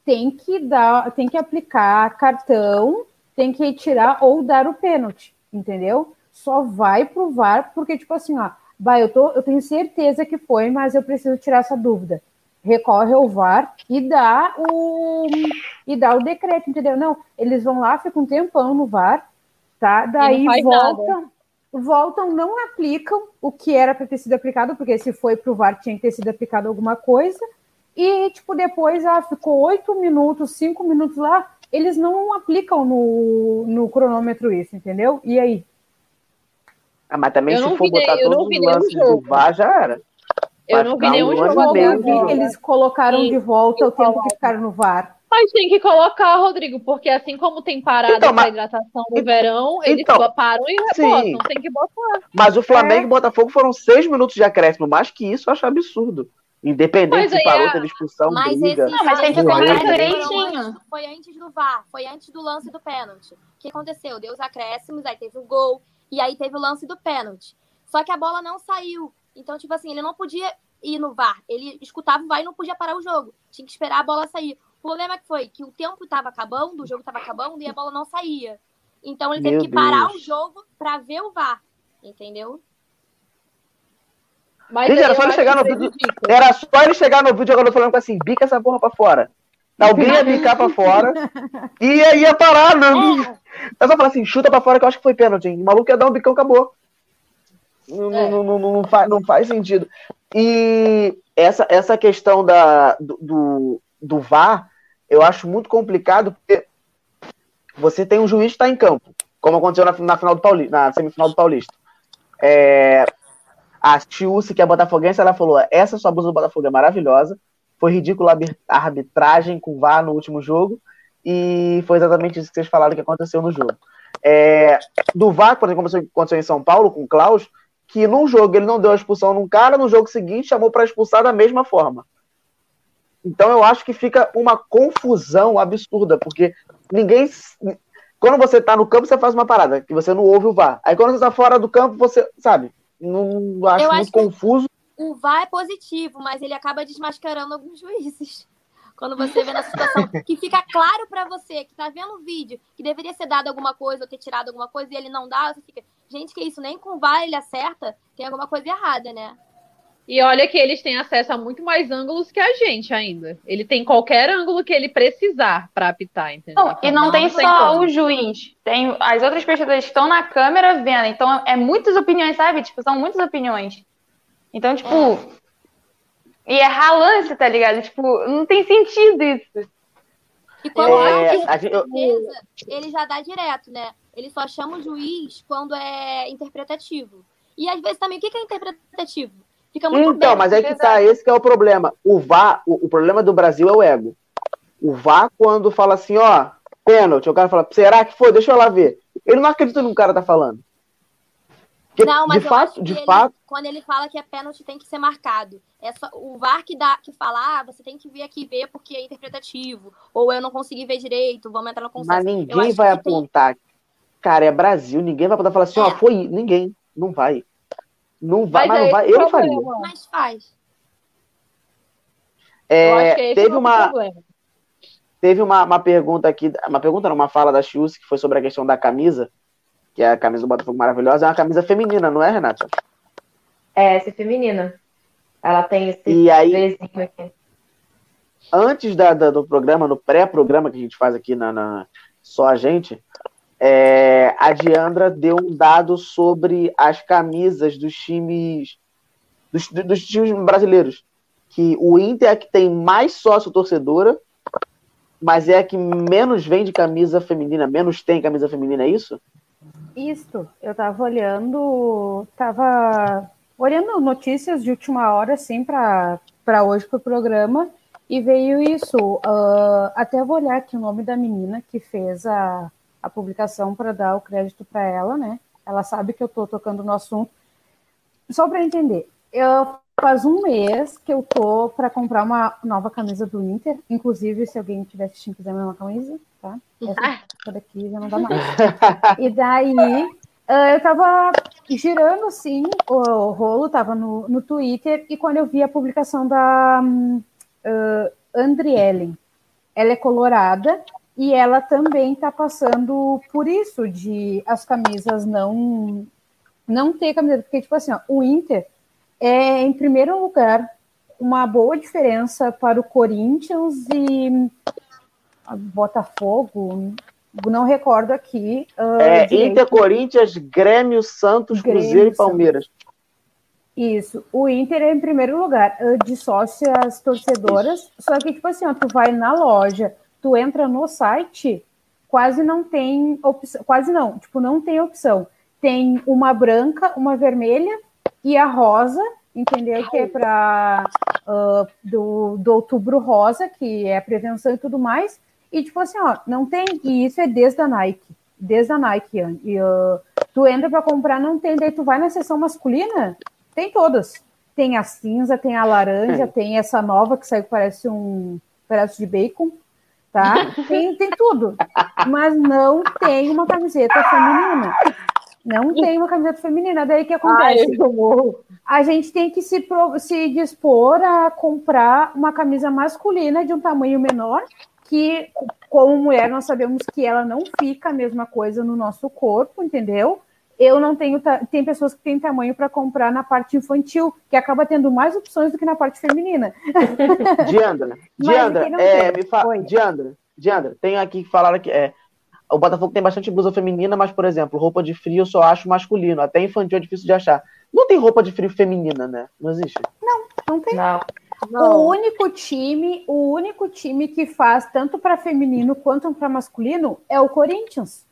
tem que dar, tem que aplicar cartão, tem que tirar ou dar o pênalti, entendeu? Só vai pro VAR porque, tipo assim, ó, vai, eu, tô, eu tenho certeza que foi, mas eu preciso tirar essa dúvida. Recorre ao VAR e dá o e dá o decreto, entendeu? Não, eles vão lá, ficam um tempão no VAR, tá? Daí voltam, voltam, não aplicam o que era para ter sido aplicado, porque se foi pro VAR tinha que ter sido aplicado alguma coisa. E, tipo, depois ah, ficou oito minutos, cinco minutos lá, eles não aplicam no, no cronômetro isso, entendeu? E aí? Ah, mas também Eu se for vi botar eu não todos vi os nenhum lances do jogo. VAR, já era. Eu não vi nenhum um jogo e até de que eles colocaram E- de volta o tempo que ficaram no VAR. Mas tem que colocar, Rodrigo, porque assim como tem parada Então, para hidratação no Então- verão, eles então, param e rebotam. Tem que botar. Mas o Flamengo É. e Botafogo foram seis minutos de acréscimo. Mais que isso, eu acho absurdo. Independente se aí parou, é- teve expulsão, Mas briga. esse Não, mas tem que foram direitinho. Foi antes do VAR, foi antes do lance do pênalti. O que aconteceu? Deu os acréscimos, aí teve o gol, e aí teve o lance do pênalti. Só que a bola não saiu. Então, tipo assim, ele não podia ir no VAR. Ele escutava o VAR e não podia parar o jogo. Tinha que esperar a bola sair. O problema é que foi que o tempo estava acabando, o jogo estava acabando e a bola não saía. Então ele teve Meu que parar Deus. o jogo pra ver o VAR. Entendeu? Mas Gente, era eu só ele chegar no vídeo. Era só ele chegar no vídeo agora falando assim, bica essa porra pra fora. Alguém ia bicar pra fora e ia, ia parar. Não, É só falar assim, chuta pra fora que eu acho que foi pênalti. hein? O maluco ia dar um bicão, acabou. Não, É. não, não, não, faz, não faz sentido. E essa, essa questão da, do, do, do VAR, eu acho muito complicado, porque você tem um juiz que está em campo, como aconteceu na, na, final do Pauli, na semifinal do Paulista. É, a Tiúce, que é botafoguense, ela falou: essa sua blusa do Botafogo é maravilhosa, foi ridícula a arbitragem com o VAR no último jogo, e foi exatamente isso que vocês falaram que aconteceu no jogo. É, do VAR, como aconteceu em São Paulo com o Klaus, que num jogo ele não deu a expulsão num cara, no jogo seguinte chamou para expulsar da mesma forma. Então eu acho que fica uma confusão absurda, porque ninguém. Quando você tá no campo, você faz uma parada, que você não ouve o VAR. Aí quando você tá fora do campo, você, sabe, não acho Eu muito acho confuso. O VAR é positivo, mas ele acaba desmascarando alguns juízes. Quando você vê na situação que fica claro pra você, que tá vendo o vídeo, que deveria ser dado alguma coisa ou ter tirado alguma coisa e ele não dá, você fica, gente, que isso? Nem com o VAR ele acerta, tem alguma coisa errada, né? E olha que eles têm acesso a muito mais ângulos que a gente ainda. Ele tem qualquer ângulo que ele precisar pra apitar, entendeu? Não, e não, Não, tem só como. o juiz, tem as outras pessoas que estão na câmera vendo. Então é muitas opiniões, sabe? Tipo, são muitas opiniões. Então, tipo. E é ralance, tá ligado? Tipo, não tem sentido isso. E quando É, certeza, ele já dá direto, né? Ele só chama o juiz quando é interpretativo. E às vezes também, o que que é interpretativo? Fica muito Então, aberto. mas é que tá, esse que é o problema. O VAR, o, o problema do Brasil é o ego. O VAR, quando fala assim, ó, pênalti, o cara fala, será que foi? Deixa eu lá ver. Ele não acredita no que o cara tá falando. Porque, Não, mas de eu fato, acho que de ele- fato, quando ele fala que é pênalti tem que ser marcado. É só, o VAR que dá que fala, ah, você tem que vir aqui ver porque é interpretativo, ou eu não consegui ver direito, vamos entrar no mas consenso. Eu ninguém vai que tem- apontar. Cara, é Brasil, ninguém vai poder falar assim, ó, É. foi, ninguém, não vai. Não vai, mas, é não vai, esse eu o faria. problema. Mas faz. É, Eu acho que esse teve é uma, problema. Teve uma, uma pergunta aqui, uma pergunta, não, uma fala da Chus, que foi sobre a questão da camisa, que é a camisa do Botafogo maravilhosa, é uma camisa feminina, não é, Renata? É, essa é feminina. Ela tem esse E aí, desenho aqui. antes da, da- do programa, no pré-programa que a gente faz aqui na, na- só a gente, é, a Diandra deu um dado sobre as camisas dos times dos, dos times brasileiros. Que o Inter é que tem mais sócio torcedora, mas é a que menos vende camisa feminina, menos tem camisa feminina, é isso? Isto, eu tava olhando, tava olhando notícias de última hora, assim, para hoje pro programa, e veio isso. ah, até vou olhar aqui o nome da menina que fez a, a publicação para dar o crédito para ela, né? Ela sabe que eu tô tocando no assunto. Só para entender, eu faz um mês que eu tô para comprar uma nova camisa do Inter, inclusive se alguém tiver assistindo quiser uma camisa, tá? Essa essa daqui já não dá mais. E daí, ah, eu tava girando assim, o rolo tava no, no Twitter, e quando eu vi a publicação da hum, ah, Andrielen, ela é colorada e ela também tá passando por isso, de as camisas não não ter camiseta, porque, tipo assim, ó, o Inter é, em primeiro lugar, uma boa diferença para o Corinthians e Botafogo, não recordo aqui. ah, É, direito. Inter, Corinthians, Grêmio, Santos, Grêmio, Cruzeiro e. Palmeiras. Isso. O Inter é em primeiro lugar ah, de sócias torcedoras. Só que, tipo assim, ó, tu vai na loja, tu entra no site, quase não tem opção. Quase não, tipo, não tem opção. Tem uma branca, uma vermelha e a rosa, entendeu? Que é para do, do outubro rosa, que é a prevenção e tudo mais. E, tipo assim, ó, não tem. E isso é desde a Nike. Desde a Nike. E, ah, tu entra para comprar, não tem. Daí tu vai na seção masculina, tem todas. Tem a cinza, tem a laranja, tem essa nova que saiu que parece um pedaço de bacon, tá? Tem, tem tudo. Mas não tem uma camiseta feminina. Não tem uma camiseta feminina. Daí que Ai, acontece? morro. a gente tem que se, se dispor a comprar uma camisa masculina de um tamanho menor, que, como mulher, nós sabemos que ela não fica a mesma coisa no nosso corpo, entendeu? Eu não tenho. Tem pessoas que têm tamanho para comprar na parte infantil, que acaba tendo mais opções do que na parte feminina. Diandra, Diandra, não é, me fala. Diandra, Diandra, tem aqui que falaram que é. O Botafogo tem bastante blusa feminina, mas, por exemplo, roupa de frio eu só acho masculino. Até infantil é difícil de achar. Não tem roupa de frio feminina, né? Não existe. Não tem. Não. O único time, o único time que faz tanto para feminino quanto para masculino é o Corinthians.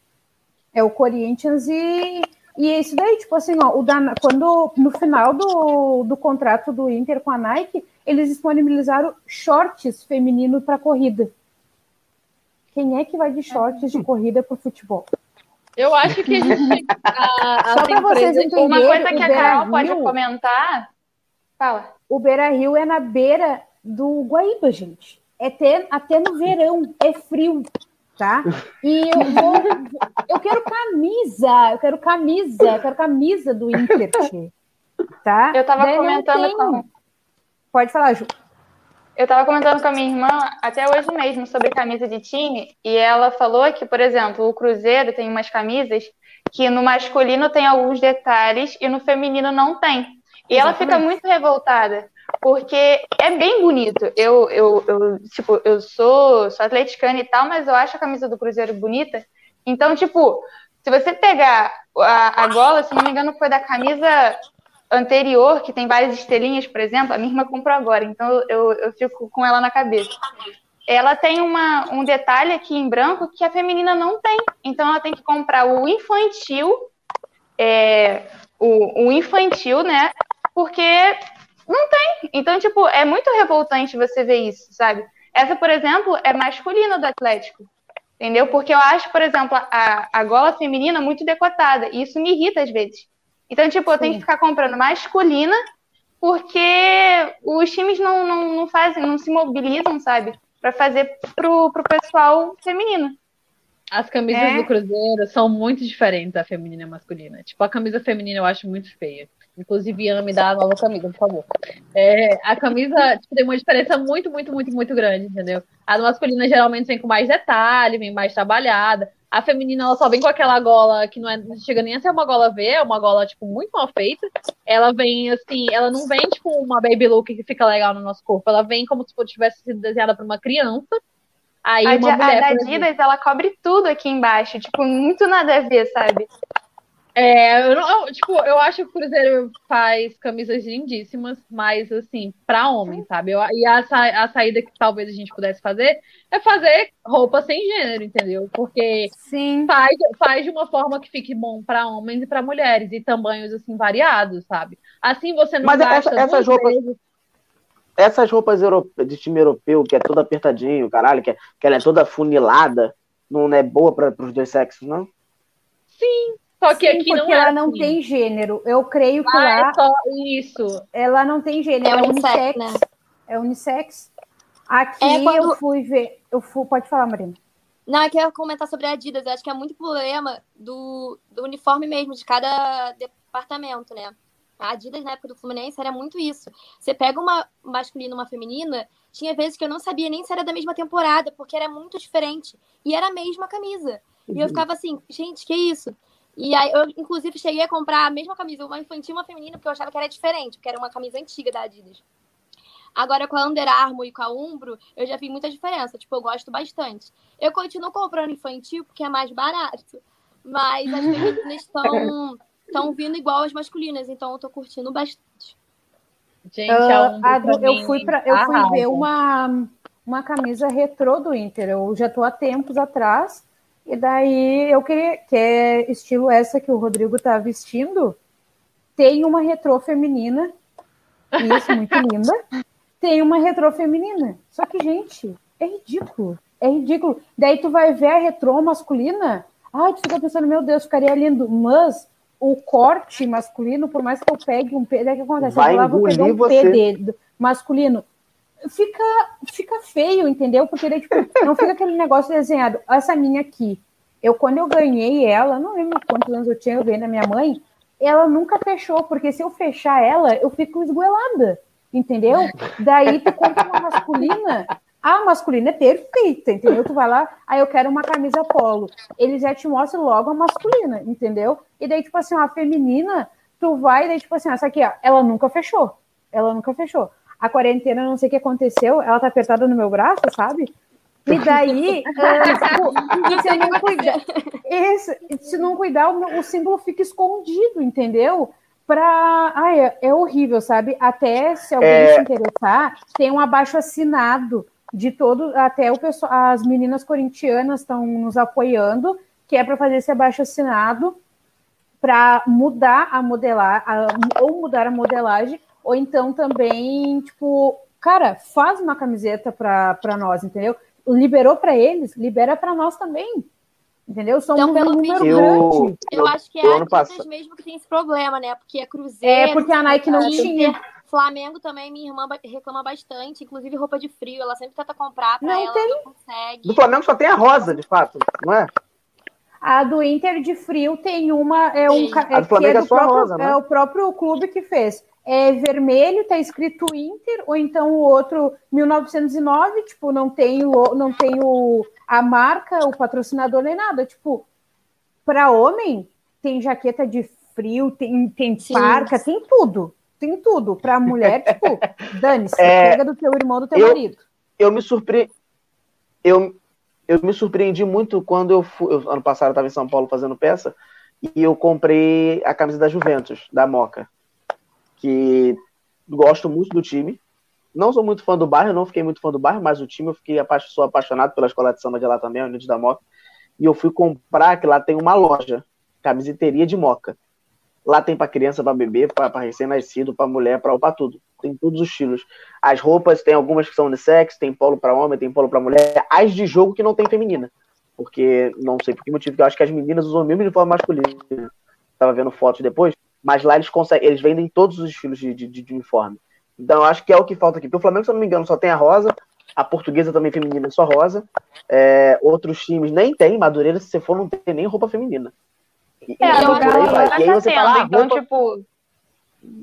É o Corinthians e E é isso daí, tipo assim, ó, o da, quando no final do, do contrato do Inter com a Nike, eles disponibilizaram shorts feminino para corrida. Quem é que vai de shorts de corrida para o futebol? Eu acho que a gente. A, Só para vocês entenderem. Uma coisa que a Carol Rio, pode comentar. Fala. O Beira Rio é na beira do Guaíba, gente. É até, até no verão, é frio, tá? E eu vou. Eu quero camisa, eu quero camisa, eu quero camisa do Inter, tá? Eu tava Daí comentando tem- com. Pode falar, Ju. Eu tava comentando com a minha irmã até hoje mesmo sobre camisa de time, e ela falou que, por exemplo, o Cruzeiro tem umas camisas que no masculino tem alguns detalhes e no feminino não tem. E ela fica Exatamente. muito revoltada, porque é bem bonito. Eu, eu, eu, tipo, eu sou, sou atleticana e tal, mas eu acho a camisa do Cruzeiro bonita. Então, tipo, se você pegar a, a gola, se não me engano, foi da camisa anterior, que tem várias estrelinhas, por exemplo, a minha irmã comprou agora, então eu, eu fico com ela na cabeça. Ela tem uma, um detalhe aqui em branco que a feminina não tem. Então ela tem que comprar o infantil, é, o, o infantil, né? Porque não tem. Então, tipo, é muito revoltante você ver isso, sabe? Essa, por exemplo, é masculina do Atlético. Entendeu? Porque eu acho, por exemplo, a, a gola feminina muito decotada. E isso me irrita às vezes. Então, tipo, eu tenho que ficar comprando masculina porque os times não, não, não fazem, não se mobilizam, sabe? Pra fazer pro, pro pessoal feminino. As camisas É. do Cruzeiro são muito diferentes da feminina e masculina. Tipo, a camisa feminina eu acho muito feia. Inclusive, Ana, me dá a nova camisa, por favor. É, a camisa tipo, tem uma diferença muito, muito, muito, muito grande, entendeu? A masculina geralmente vem com mais detalhe, vem mais trabalhada. A feminina, ela só vem com aquela gola que não, é, não chega nem a ser uma gola V, é uma gola, tipo, muito mal feita. Ela vem, assim, ela não vem, tipo, uma baby look que fica legal no nosso corpo. Ela vem como se tivesse sido desenhada por uma criança. Aí A, uma de- a mulher, da Adidas, ela cobre tudo aqui embaixo. Tipo, muito nada a ver, sabe? É, eu, não, eu, tipo, eu acho que o Cruzeiro faz camisas lindíssimas, mas assim, pra homem, sabe? Eu- e a, sa- a saída que talvez a gente pudesse fazer é fazer roupa sem gênero, entendeu? Porque Sim. faz, faz de uma forma que fique bom pra homens e pra mulheres, e tamanhos assim variados, sabe? Assim você não Mas gasta essa- essas roupas- vezes. Essas roupas europe- de time europeu, que é toda apertadinho, caralho, que, é- que ela é toda funilada, não é boa para os dois sexos, não? Só que Sim, aqui porque não é ela não assim. tem gênero. Eu creio que Lá lá é só isso. ela não tem gênero. É É, unissex, unissex. né? É unissex. Aqui É quando- eu fui ver. Eu fui, pode falar, Marina. Não, eu quero comentar sobre a Adidas. Eu acho que é muito problema do, do uniforme mesmo, de cada departamento, né? A Adidas, na época do Fluminense, era muito isso. Você pega uma masculina e uma feminina, tinha vezes que eu não sabia nem se era da mesma temporada, porque era muito diferente. E era a mesma camisa. E eu ficava assim, gente, que isso? E aí, eu, inclusive, cheguei a comprar a mesma camisa, uma infantil e uma feminina, porque eu achava que era diferente, porque era uma camisa antiga da Adidas. Agora, com a Under Armour e com a Umbro, eu já vi muita diferença. Tipo, eu gosto bastante. Eu continuo comprando infantil porque é mais barato. Mas as femininas estão estão vindo igual as masculinas, então eu tô curtindo bastante. Gente, a Umbro a do- pra eu fui, pra, eu fui ver uma, uma camisa retrô do Inter. Eu já tô há tempos atrás. E daí eu queria, que é estilo essa que o Rodrigo tá vestindo, tem uma retrô feminina. Isso, muito linda. Tem uma retrô feminina. Só que, gente, é ridículo. É ridículo. Daí tu vai ver a retrô masculina. Ai, tu fica pensando, meu Deus, ficaria lindo. Mas o corte masculino, por mais que eu pegue um P, daí o que acontece? Vai eu lá vou pegar um P você. dele, masculino. Fica, fica feio, entendeu? Porque daí, tipo, não fica aquele negócio desenhado. Essa minha aqui, eu quando eu ganhei ela, não lembro quantos anos eu tinha, eu ganhei da minha mãe, ela nunca fechou, porque se eu fechar ela, eu fico esgoelada, entendeu? Daí tu compra uma masculina, a masculina é perfeita, entendeu? Tu vai lá, aí eu quero uma camisa polo. Eles já te mostram logo a masculina, entendeu? E daí, tipo assim, a feminina, tu vai, daí, tipo assim, essa aqui, ó, ela nunca fechou. Ela nunca fechou. A quarentena, não sei o que aconteceu, ela tá apertada no meu braço, sabe? E daí, ah, tipo, se eu não cuidar, esse, se não cuidar, o, meu- o símbolo fica escondido, entendeu? Pra. Ai, é, é horrível, sabe? Até se alguém É. se interessar, tem um abaixo assinado de todo. Até o pessoal, as meninas corintianas estão nos apoiando, que é para fazer esse abaixo assinado para mudar a modelar, a, ou mudar a modelagem, ou então também, tipo, cara, faz uma camiseta para nós, entendeu? Liberou para eles, libera para nós também. Entendeu? São Então, um pelo número vídeo, grande. Eu Eu- acho que é a Adidas passado- mesmo que tem esse problema, né? Porque é Cruzeiro. É, porque a Nike não Inter, tinha. Flamengo também, minha irmã reclama bastante, inclusive roupa de frio. Ela sempre tenta comprar pra Não ela, tem. não consegue. Do Flamengo só tem a rosa, de fato, não é? A do Inter de Frio tem uma. É um, ca- A do Flamengo é, é do só próprio, rosa, né? é o próprio clube que fez. É vermelho, tá escrito Inter, ou então o outro 1909, tipo, não tem, o, não tem o, a marca, o patrocinador nem nada. Tipo, para homem, tem jaqueta de frio, tem, tem Sim. parca, tem tudo. Tem tudo. Para mulher, tipo, dane-se, É, pega do teu irmão, do teu eu- marido. eu me surpreendi. Eu, eu me surpreendi muito quando eu fui. eu- ano passado eu estava em São Paulo fazendo peça e eu comprei a camisa da Juventus, da Moca. Que gosto muito do time. Não sou muito fã do bairro, não fiquei muito fã do bairro, mas o time eu fiquei apa- sou apaixonado pela escola de samba de lá também, Unidos da Moca. E eu fui comprar, que lá tem uma loja, camiseteria de Moca. Lá tem para criança, para bebê, para recém-nascido, para mulher, para tudo. Tem todos os estilos. As roupas, tem algumas que são unissex, tem polo para homem, tem polo para mulher. As de jogo que não tem feminina. Porque, não sei por que motivo, que eu acho que as meninas usam o mesmo uniforme masculino. Tava vendo fotos depois. Mas lá eles conseguem, eles vendem todos os estilos de, de, de uniforme. Então eu acho que é o que falta aqui. Porque o Flamengo, se eu não me engano, só tem a rosa. A portuguesa também feminina, só rosa. É, outros times nem tem. Madureira, se você for, não tem nem roupa feminina. E, É, e por aí vai. E aí você fala, ah, então, roupa- tipo,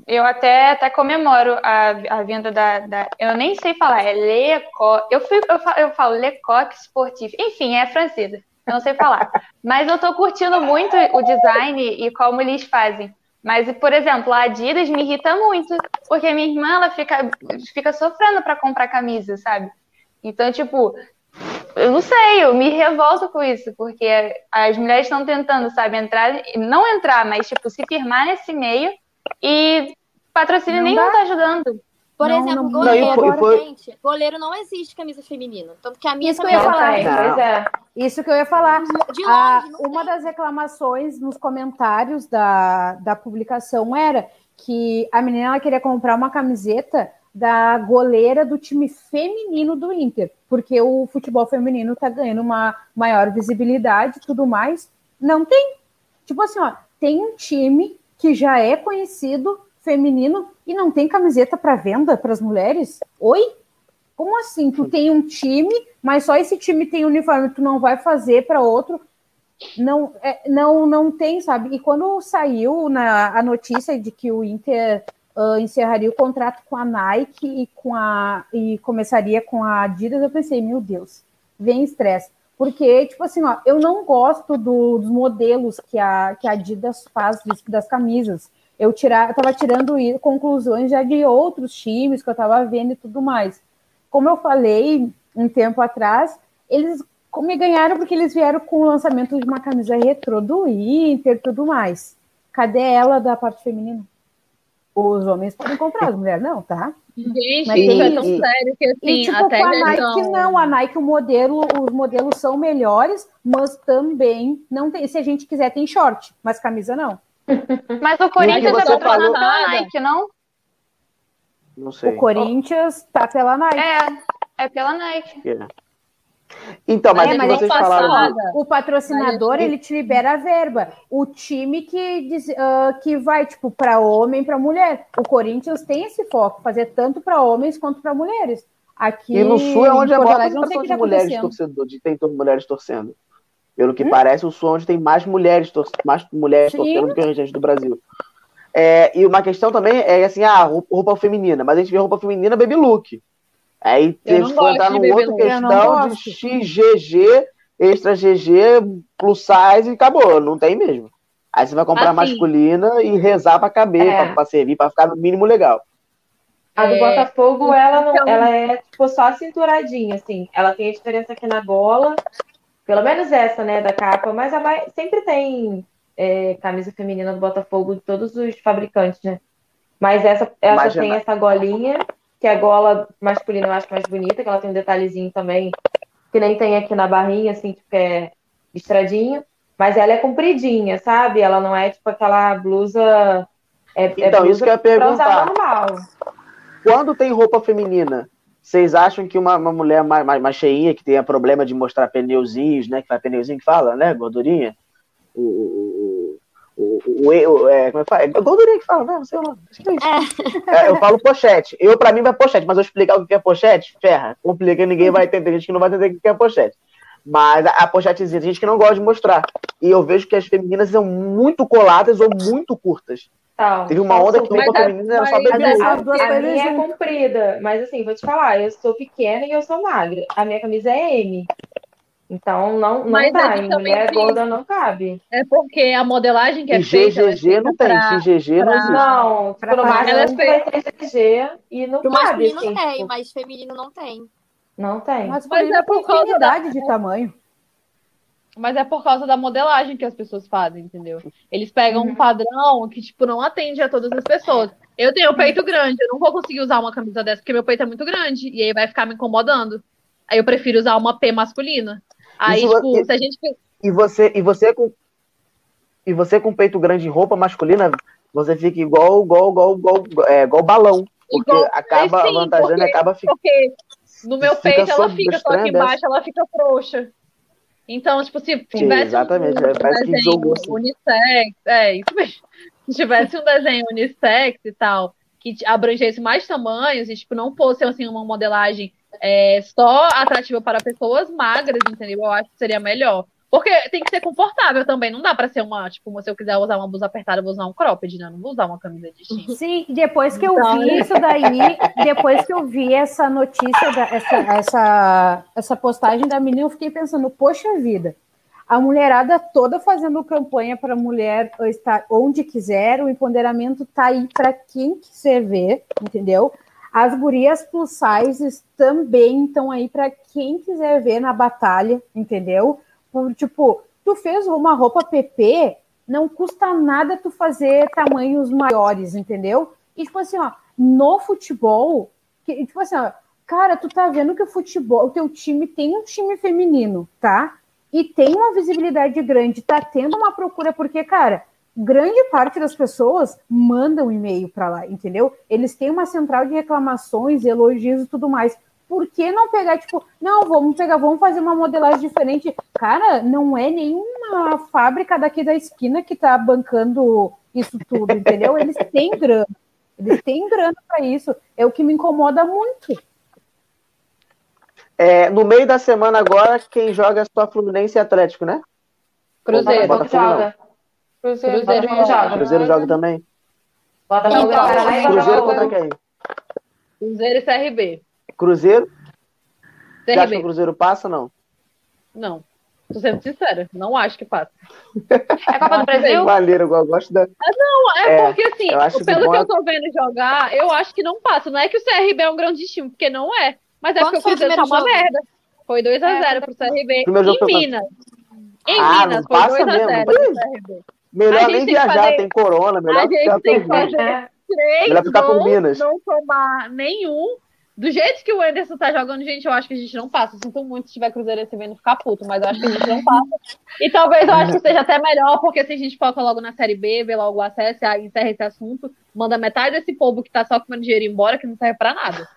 eu até, até comemoro a, a vinda da, da- Eu nem sei falar, é Lecoq. Eu, fui, eu, falo, eu falo Lecoq Sportif. Enfim, é francesa. Eu não sei falar. Mas eu tô curtindo muito o design e como eles fazem. Mas, por exemplo, a Adidas me irrita muito, porque minha irmã ela fica, fica sofrendo para comprar camisa, sabe? Então, tipo, eu não sei, eu me revolto com isso, porque as mulheres estão tentando, sabe, entrar, não entrar, mas, tipo, se firmar nesse meio e patrocínio Não nenhum dá. tá ajudando. Por Não, exemplo, não- goleiro. Não, e foi- e foi- Gente, goleiro não existe camisa feminina. Tanto que a minha Isso que eu ia falar. pois é. Isso que eu ia falar. De A- longe, não uma tem. das reclamações nos comentários da, da publicação era que a menina ela queria comprar uma camiseta da goleira do time feminino do Inter, porque o futebol feminino tá ganhando uma maior visibilidade e tudo mais. Não tem. Tipo assim, ó, tem um time que já é conhecido feminino e não tem camiseta para venda para as mulheres? Oi? Como assim? Tu tem um time, mas só esse time tem uniforme, tu não vai fazer para outro? Não, é, não, não tem, sabe? E quando saiu na, a notícia de que o Inter ah, encerraria o contrato com a Nike e, com a, e começaria com a Adidas, eu pensei, meu Deus, vem estresse. Porque, tipo assim, ó, eu não gosto do- dos modelos que a, que a Adidas faz das camisas. Eu, tirar, eu tava tirando conclusões já de outros times que eu tava vendo e tudo mais. Como eu falei um tempo atrás, eles me ganharam porque eles vieram com o lançamento de uma camisa retrô do Inter e tudo mais. Cadê ela da parte feminina? Os homens podem comprar, as mulheres não, tá? Gente, Mas isso tem é tão isso. sério que E assim, tipo, até com a Nike não, a Nike o modelo, os modelos são melhores, mas também não tem, se a gente quiser tem short, mas camisa não. Mas o Corinthians é patrocinado pela Nike, não? Não sei. O Corinthians tá pela Nike. É, é pela Nike. Então, mas É, é, que mas é vocês que falaram. O patrocinador, Mas- ele te libera a verba. O time que, diz, ah, que vai, tipo, para homem, para mulher. O Corinthians tem esse foco, fazer tanto para homens quanto para mulheres. Aqui E no Sul é onde é maior concentração que de tá mulheres torcedor, de tem todas mulheres torcendo. Pelo que parece, o Sul onde tem mais mulheres, tor mais mulheres Sim. torcendo do que o restante do Brasil. É, e uma questão também é assim, ah, roupa, roupa feminina, mas a gente vê roupa feminina baby look. Aí foi gosto entrar numa outra questão de. XGG, extra GG, plus size e acabou, não tem mesmo. Aí você vai comprar Assim. masculina e rezar pra caber, É. pra, pra servir, pra ficar no mínimo legal. A do É, Botafogo, ela, não, então- ela é tipo só cinturadinha, assim. Ela tem a diferença aqui na gola, pelo menos essa, né, da capa, mas a mai- sempre tem é, camisa feminina do Botafogo de todos os fabricantes, né? Mas essa, essa Imagina. tem essa golinha, que a gola masculina eu acho mais bonita, que ela tem um detalhezinho também, que nem tem aqui na barrinha, assim, tipo, que é listradinho. Mas ela é compridinha, sabe? Ela não é tipo aquela blusa. É, é Então, isso blusa que eu ia perguntar. normal. Quando tem roupa feminina, vocês acham que uma, uma mulher mais, mais, mais cheinha, que tenha problema de mostrar pneuzinhos, né? Que faz pneuzinho que fala, né? Gordurinha? O. o, o, o, é, como é que fala? É gordurinha que fala, né? Não sei lá. É isso. É, eu falo pochete. Eu, pra mim, vai pochete, mas eu explicar o que é pochete, ferra. Complica, ninguém vai entender. Tem gente que não vai entender o que é pochete. Mas a, a pochetezinha, tem gente que não gosta de mostrar. E eu vejo que as femininas são muito coladas ou muito curtas. Então, Teve uma onda que mas roupa a- feminina era só essa- look. A, a coisas minha é comprida, mas assim, vou te falar, eu sou pequena e eu sou magra. A minha camisa é M. Então não, não Mas dá, mulher tem- gorda não cabe. É porque a modelagem que é E feita. ela é GGG não tem, pra- XGG não existe. Não, Pra parar. máximo Ela é vai ter GG e não Pro cabe, masculino assim, tem, tipo, mas feminino não tem. não tem. Mas, Mas é por causa da- de tamanho. Mas é por causa da modelagem que as pessoas fazem, entendeu? Eles pegam Uhum. um padrão que, tipo, não atende a todas as pessoas. Eu tenho o peito grande, eu não vou conseguir usar uma camisa dessa porque meu peito é muito grande. E aí vai ficar me incomodando. Aí eu prefiro usar uma P masculina. Aí, Isso tipo, aqui- se a gente. E você, e você com e você com peito grande em roupa masculina, você fica igual igual igual igual, é, igual balão, porque Igual- acaba sim, avantajando e acaba ficando Porque no meu peito ela fica, só que trem embaixo ela fica frouxa. Então, tipo, se tivesse exatamente, um, parece que desenho jogou assim. unissex, é, isso mesmo. Se tivesse um desenho unissex e tal, que abrangesse mais tamanhos e, tipo, não fosse, assim, uma modelagem é, só atrativa para pessoas magras, entendeu? Eu acho que seria melhor. Porque tem que ser confortável também, não dá pra ser uma, tipo, se eu quiser usar uma blusa apertada, eu vou usar um cropped, né? Não vou usar uma camisa de jeans. Sim, depois que eu Então, vi isso daí, depois que eu vi essa notícia, da- essa, essa, essa postagem da menina, eu fiquei pensando, poxa vida, a mulherada toda fazendo campanha para mulher estar onde quiser, o empoderamento tá aí para quem quiser ver, entendeu? As gurias plus sizes também estão aí para quem quiser ver na batalha, entendeu? Tipo, tu fez uma roupa PP, não custa nada tu fazer tamanhos maiores, entendeu? E tipo assim, ó, no futebol, que, tipo assim, ó, cara, tu tá vendo que o futebol, o teu time tem um time feminino, tá? E tem uma visibilidade grande, tá tendo uma procura, porque, cara, grande parte das pessoas mandam e-mail para lá, entendeu? Eles têm uma central de reclamações, elogios e tudo mais. Por que não pegar, tipo, não, vamos pegar, vamos fazer uma modelagem diferente? Cara, não é nenhuma fábrica daqui da esquina que tá bancando isso tudo, entendeu? Eles têm grana. Eles têm grana para isso. É o que me incomoda muito. É, no meio da semana agora, quem joga é só Fluminense e Atlético, né? Cruzeiro. Bota- Botafogo joga. Cruzeiro Botafogo joga. Cruzeiro joga também. Botafogo Então, joga lá e Cruzeiro contra quem? Cruzeiro e CRB. Cruzeiro? Você acha que o. Cruzeiro passa não? Não. Tô sendo sincera, não acho que passa. É Copa do Brasil? Maneiro, eu gosto da. Não, é, É, porque assim, eu pelo bom que é- eu tô vendo jogar, eu acho que não passa. Não é que o CRB é um grande time, porque não é. Mas é Quanto porque o Cruzeiro tá uma jogo? merda. Foi 2x0 pro CRB. Primeiro jogo Em? Minas. Em Ah, Minas, não foi passa 2x0 mesmo. pro CRB. Melhor nem viajar, fazer- tem corona, melhor A gente ficar tem que fazer É. três Melhor ficar por Minas. não tomar nenhum. Do jeito que o Anderson tá jogando, gente, eu acho que a gente não passa. Sinto muito se tiver Cruzeirense vendo ficar puto, mas eu acho que a gente não passa. E talvez eu acho que seja até melhor, porque se a gente foca logo na Série B, vê logo o acesso, encerra esse assunto, manda metade desse povo que tá só comendo dinheiro embora, que não serve pra nada.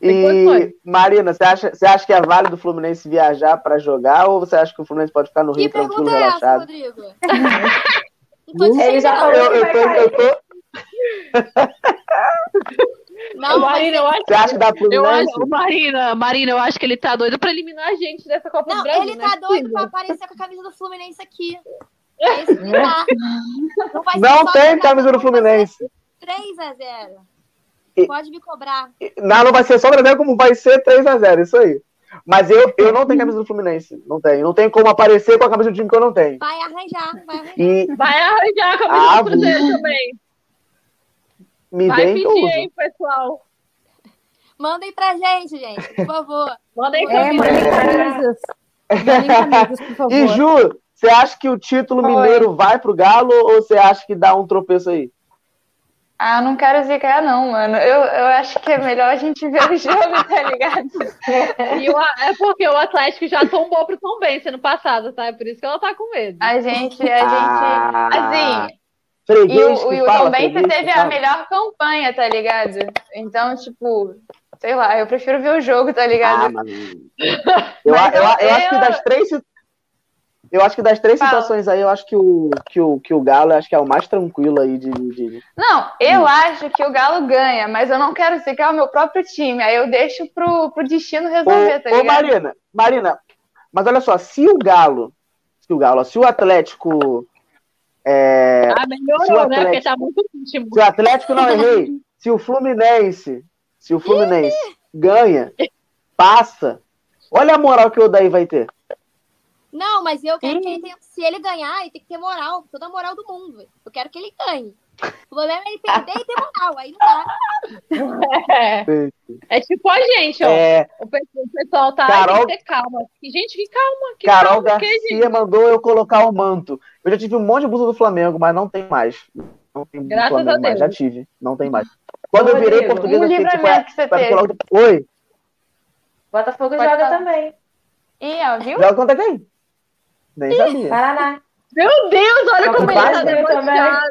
E. Marina, você acha, você acha que é válido o Fluminense viajar para jogar ou você acha que o Fluminense pode ficar no Que Rio tranquilo, pergunta é essa, relaxado? Rodrigo? não tô Ele já falou Eu, que eu tô, eu tô- Não, Marina, eu acho, Você acha que dá eu acho, Marina, Marina, eu acho que ele tá doido pra eliminar a gente dessa Copa do Não, Brasil. ele né? tá doido pra aparecer com a camisa do Fluminense aqui. É isso que tá. Não, vai Não tem camisa do Fluminense. 3 a 0 E- Pode me cobrar. Não, não vai ser só Brasil como vai ser 3x0, isso aí. Mas eu, eu não tenho camisa do Fluminense. Não tenho. Não tem como aparecer com a camisa do time que eu não tenho. Vai arranjar, vai arranjar. E Vai arranjar a camisa Ah, do Cruzeiro também. Me Vai pedir uso. aí, pessoal. Mandem pra gente, gente, por favor. Mandem É, camisas. Mandem camisas, por favor. E Ju, você acha que o título Oi. mineiro vai pro Galo ou você acha que dá um tropeço aí? Ah, eu não quero zicar, não, mano. Eu, eu acho que é melhor a gente ver o jogo, tá ligado? E o é porque o Atlético já tombou pro Tom Benz ano passado, tá? É por isso que ela tá com medo. A gente, a Ah, gente. Assim, e freguês o, que o fala, freguês que teve a melhor campanha, tá ligado? Então, tipo, sei lá, eu prefiro ver o jogo, tá ligado? Ah, mano. Eu, Mas eu, eu, eu- acho que das três. Eu acho que das três Fala. situações aí, eu acho que o, que o, que o Galo acho que é o mais tranquilo aí de. de- Não, eu Hum. acho que o Galo ganha, mas eu não quero zicar o meu próprio time. Aí eu deixo pro, pro destino resolver, tá Ô, ô, ligado? Marina, Marina, mas olha só, se o Galo, se o Galo, se o Atlético, é, Ah, Se o melhorou, né? Porque Atlético- tá muito íntimo. se o Atlético não errei, se o Fluminense, se o Fluminense ganha, passa, olha a moral que o Odaí vai ter. Não, mas eu quero que ele tenha. Se ele ganhar, ele tem que ter moral, toda a moral do mundo. Eu quero que ele ganhe. O problema é ele perder e ter moral. Aí não dá. É. É tipo a gente, ó. É, O pe- o pessoal tá. Carol- tem que ter calma. E, gente, que calma. Que Carol calma, que, Garcia gente? mandou eu colocar o manto. Eu já tive um monte de blusa do Flamengo, mas não tem mais. Não tem Graças Flamengo a mais, Deus. já tive, não tem mais. Quando eu virei português, Um eu fiquei tipo, livramento que você vai teve. colocar- Oi, Botafogo Pode joga falar. também. Ih, ó, viu? joga contra quem? Nem sabia. Paraná. Meu Deus, olha como ele tá debochado.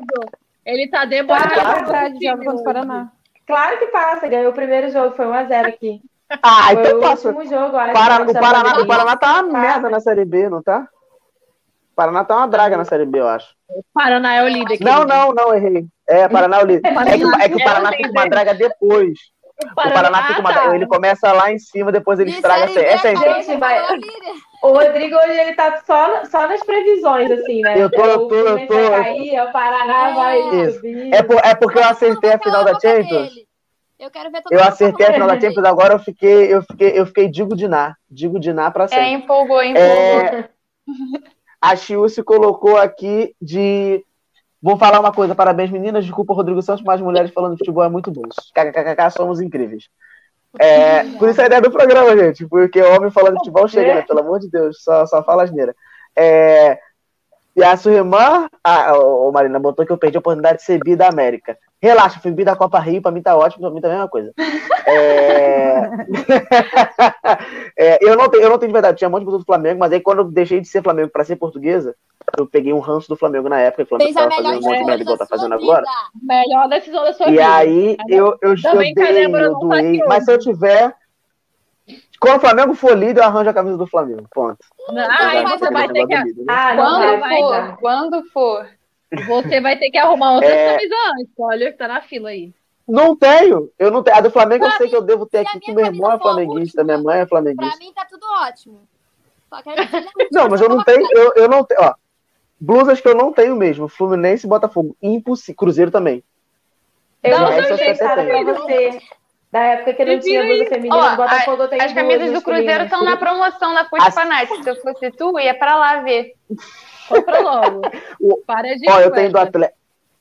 Ele tá debochado. Claro, Verdade, joga contra o Paraná. Claro que passa, ganhou o primeiro jogo, foi 1x0 aqui. Ah, Foi então o passa. último jogo, eu acho. Para- o, Paraná, o Paraná tá uma Passa. merda na Série B, não tá? O Paraná tá uma draga na Série B, eu acho. Paraná é o líder. Não, querido. não, não, errei. É, Paraná é o líder. É que, é que o Paraná fica uma draga depois. O Paraná fica uma tá. Ele começa lá em cima, depois ele estraga. B, Essa é a Carol O Rodrigo hoje ele tá só, só nas previsões, assim, né? Eu tô, eu tô, eu tô. vai cair, o Paraná É. vai Isso. subir. É, por- é porque eu acertei a final da Champions. dele. Eu quero ver todo Eu acertei a final da. Champions, agora eu fiquei, eu fiquei, eu fiquei Digo Diná. Digo Diná pra É, sempre. empolgou, empolgou. É, a Chiu se colocou aqui de. Vou falar uma coisa, parabéns meninas, desculpa Rodrigo Santos, mas mulheres falando de futebol é muito bom. KKKK, somos incríveis. É, por isso a ideia do programa, gente, porque homem falando de futebol chega, né? Pelo amor de Deus, só, só fala asneira. É, e a sua irmã, a, ô, Marina, botou que eu perdi a oportunidade de ser bi da América. Relaxa, fui bi da Copa Rio, pra mim tá ótimo, pra mim tá a mesma coisa. É... É, eu, não tenho, eu não tenho de verdade, tinha um monte de pessoas do Flamengo, mas aí quando eu deixei de ser Flamengo pra ser portuguesa, eu peguei um ranço do Flamengo na época, e o Flamengo Fez a tava fazendo um monte de merda igual tá fazendo vida. agora. Melhor decisão da sua E vida. aí eu, eu, eu a dei, eu doei. Mas se eu tiver. Quando o Flamengo for líder, eu arranjo a camisa do Flamengo. Ponto. Ai, você vai ter que, líder, né? Ah, não, Quando vai, for, quando for. você vai ter que arrumar outra É. camisa antes. Olha que tá na fila aí. Não tenho. Eu não tenho. A do Flamengo eu Pra sei que eu devo ter aqui, que meu irmão é flamenguista, última, minha mãe é Pra flamenguista. mim tá tudo ótimo. Só quero dizer, Não, mas eu não tenho. Eu, eu não tenho. Ó, blusas que eu não tenho mesmo. Fluminense e Botafogo. Impossível. Cruzeiro também. Eu Dá não o seu sei tem. Da época que não tinha blusa feminina, Ó, Botafogo eu tenho As camisas do Cruzeiro estão na promoção da Foot As- Fanatics. Se eu fosse tu, ia pra lá ver. Compra logo. O- Para de Ó, eu tenho do. Atlético.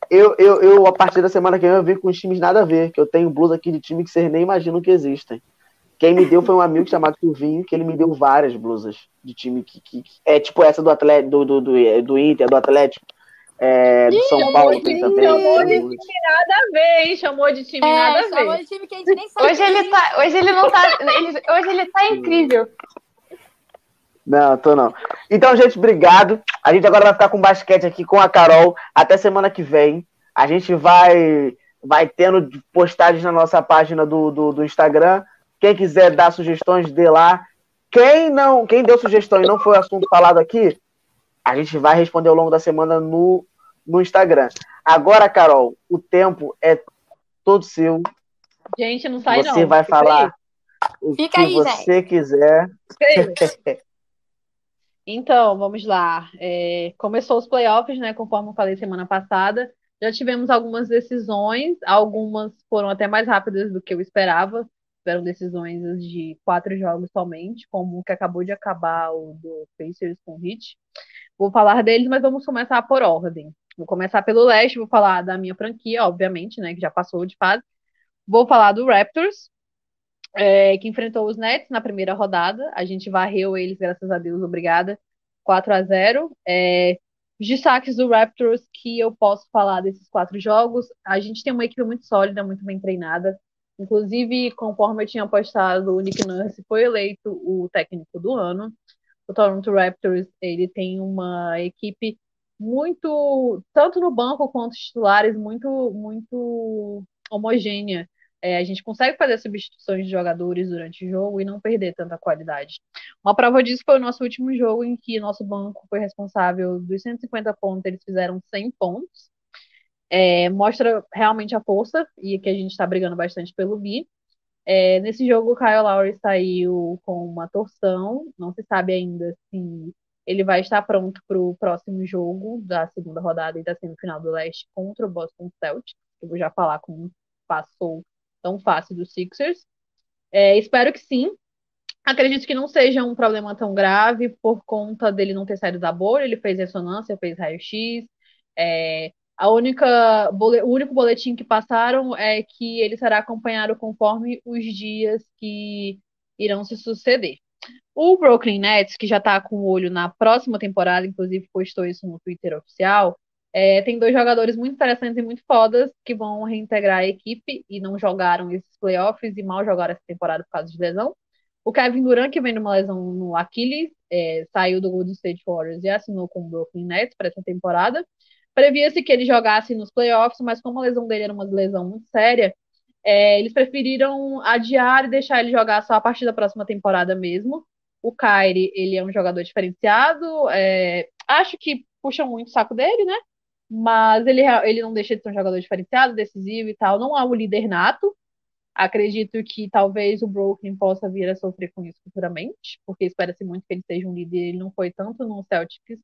Eu, eu, eu, a partir da semana que vem, eu vim com os times nada a ver, que eu tenho blusa aqui de time que vocês nem imaginam que existem. Quem me deu foi um amigo chamado Silvinho, que ele me deu várias blusas de time que, que- que- é tipo essa do Atlético, do, do, do, do Inter, do Atlético, é, do São Paulo tem também. chamou de time nada a ver, hein? Chamou de time nada É, a chamou ver. de time que a gente nem sabe. Hoje ele tá. Hoje ele não tá. ele- hoje ele tá incrível. Não, tô não. Então, gente, obrigado. A gente agora vai ficar com basquete aqui com a Carol até semana que vem. A gente vai vai tendo postagens na nossa página do, do, do Instagram. Quem quiser dar sugestões, dê lá. Quem não, quem deu sugestão e não foi o assunto falado aqui, a gente vai responder ao longo da semana no, no Instagram. Agora, Carol, o tempo é todo seu. Gente, não sai você não. vai Fica falar o Fica que aí, você quiser. aí. Então, vamos lá. É, começou os playoffs, né? Conforme eu falei semana passada. Já tivemos algumas decisões, algumas foram até mais rápidas do que eu esperava. Tiveram decisões de quatro jogos somente, como o que acabou de acabar o do Pacers com o Heat. Vou falar deles, mas vamos começar por ordem. Vou começar pelo leste, vou falar da minha franquia, obviamente, né? Que já passou de fase. Vou falar do Raptors, é, que enfrentou os Nets na primeira rodada. A gente varreu eles, graças a Deus, obrigada. 4 a 0 É, Os destaques do Raptors que eu posso falar desses quatro jogos, a gente tem uma equipe muito sólida, muito bem treinada. Inclusive, conforme eu tinha postado, o Nick Nurse foi eleito o técnico do ano. O Toronto Raptors, ele tem uma equipe muito, tanto no banco quanto titulares, muito, muito homogênea. É, a gente consegue fazer substituições de jogadores durante o jogo e não perder tanta qualidade. Uma prova disso foi o nosso último jogo, em que nosso banco foi responsável dos 150 pontos, eles fizeram 100 pontos. É, mostra realmente a força e que a gente está brigando bastante pelo bi. É, nesse jogo, o Kyle Lowry saiu com uma torção, não se sabe ainda se ele vai estar pronto para o próximo jogo da segunda rodada e da semifinal do leste contra o Boston Celtics. Eu vou já falar como passou tão fácil dos Sixers. É, espero que sim. Acredito que não seja um problema tão grave por conta dele não ter saído da bolha. Ele fez ressonância, fez raio-x. É, a única, o único boletim que passaram é que ele será acompanhado conforme os dias que irão se suceder. O Brooklyn Nets, que já está com o olho na próxima temporada, inclusive postou isso no Twitter oficial, é, tem dois jogadores muito interessantes e muito fodas que vão reintegrar a equipe e não jogaram esses playoffs e mal jogaram essa temporada por causa de lesão. O Kevin Durant, que vem de uma lesão no Achilles, é, saiu do Golden State Warriors e assinou com o Brooklyn Nets para essa temporada. Previa-se que ele jogasse nos playoffs, mas como a lesão dele era uma lesão muito séria, é, eles preferiram adiar e deixar ele jogar só a partir da próxima temporada mesmo. O Kyrie, ele é um jogador diferenciado, é, acho que puxa muito o saco dele, né? mas ele, ele não deixa de ser um jogador diferenciado, decisivo e tal. Não há o líder nato. Acredito que talvez o Brooklyn possa vir a sofrer com isso futuramente, porque espera-se muito que ele seja um líder. Ele não foi tanto no Celtics.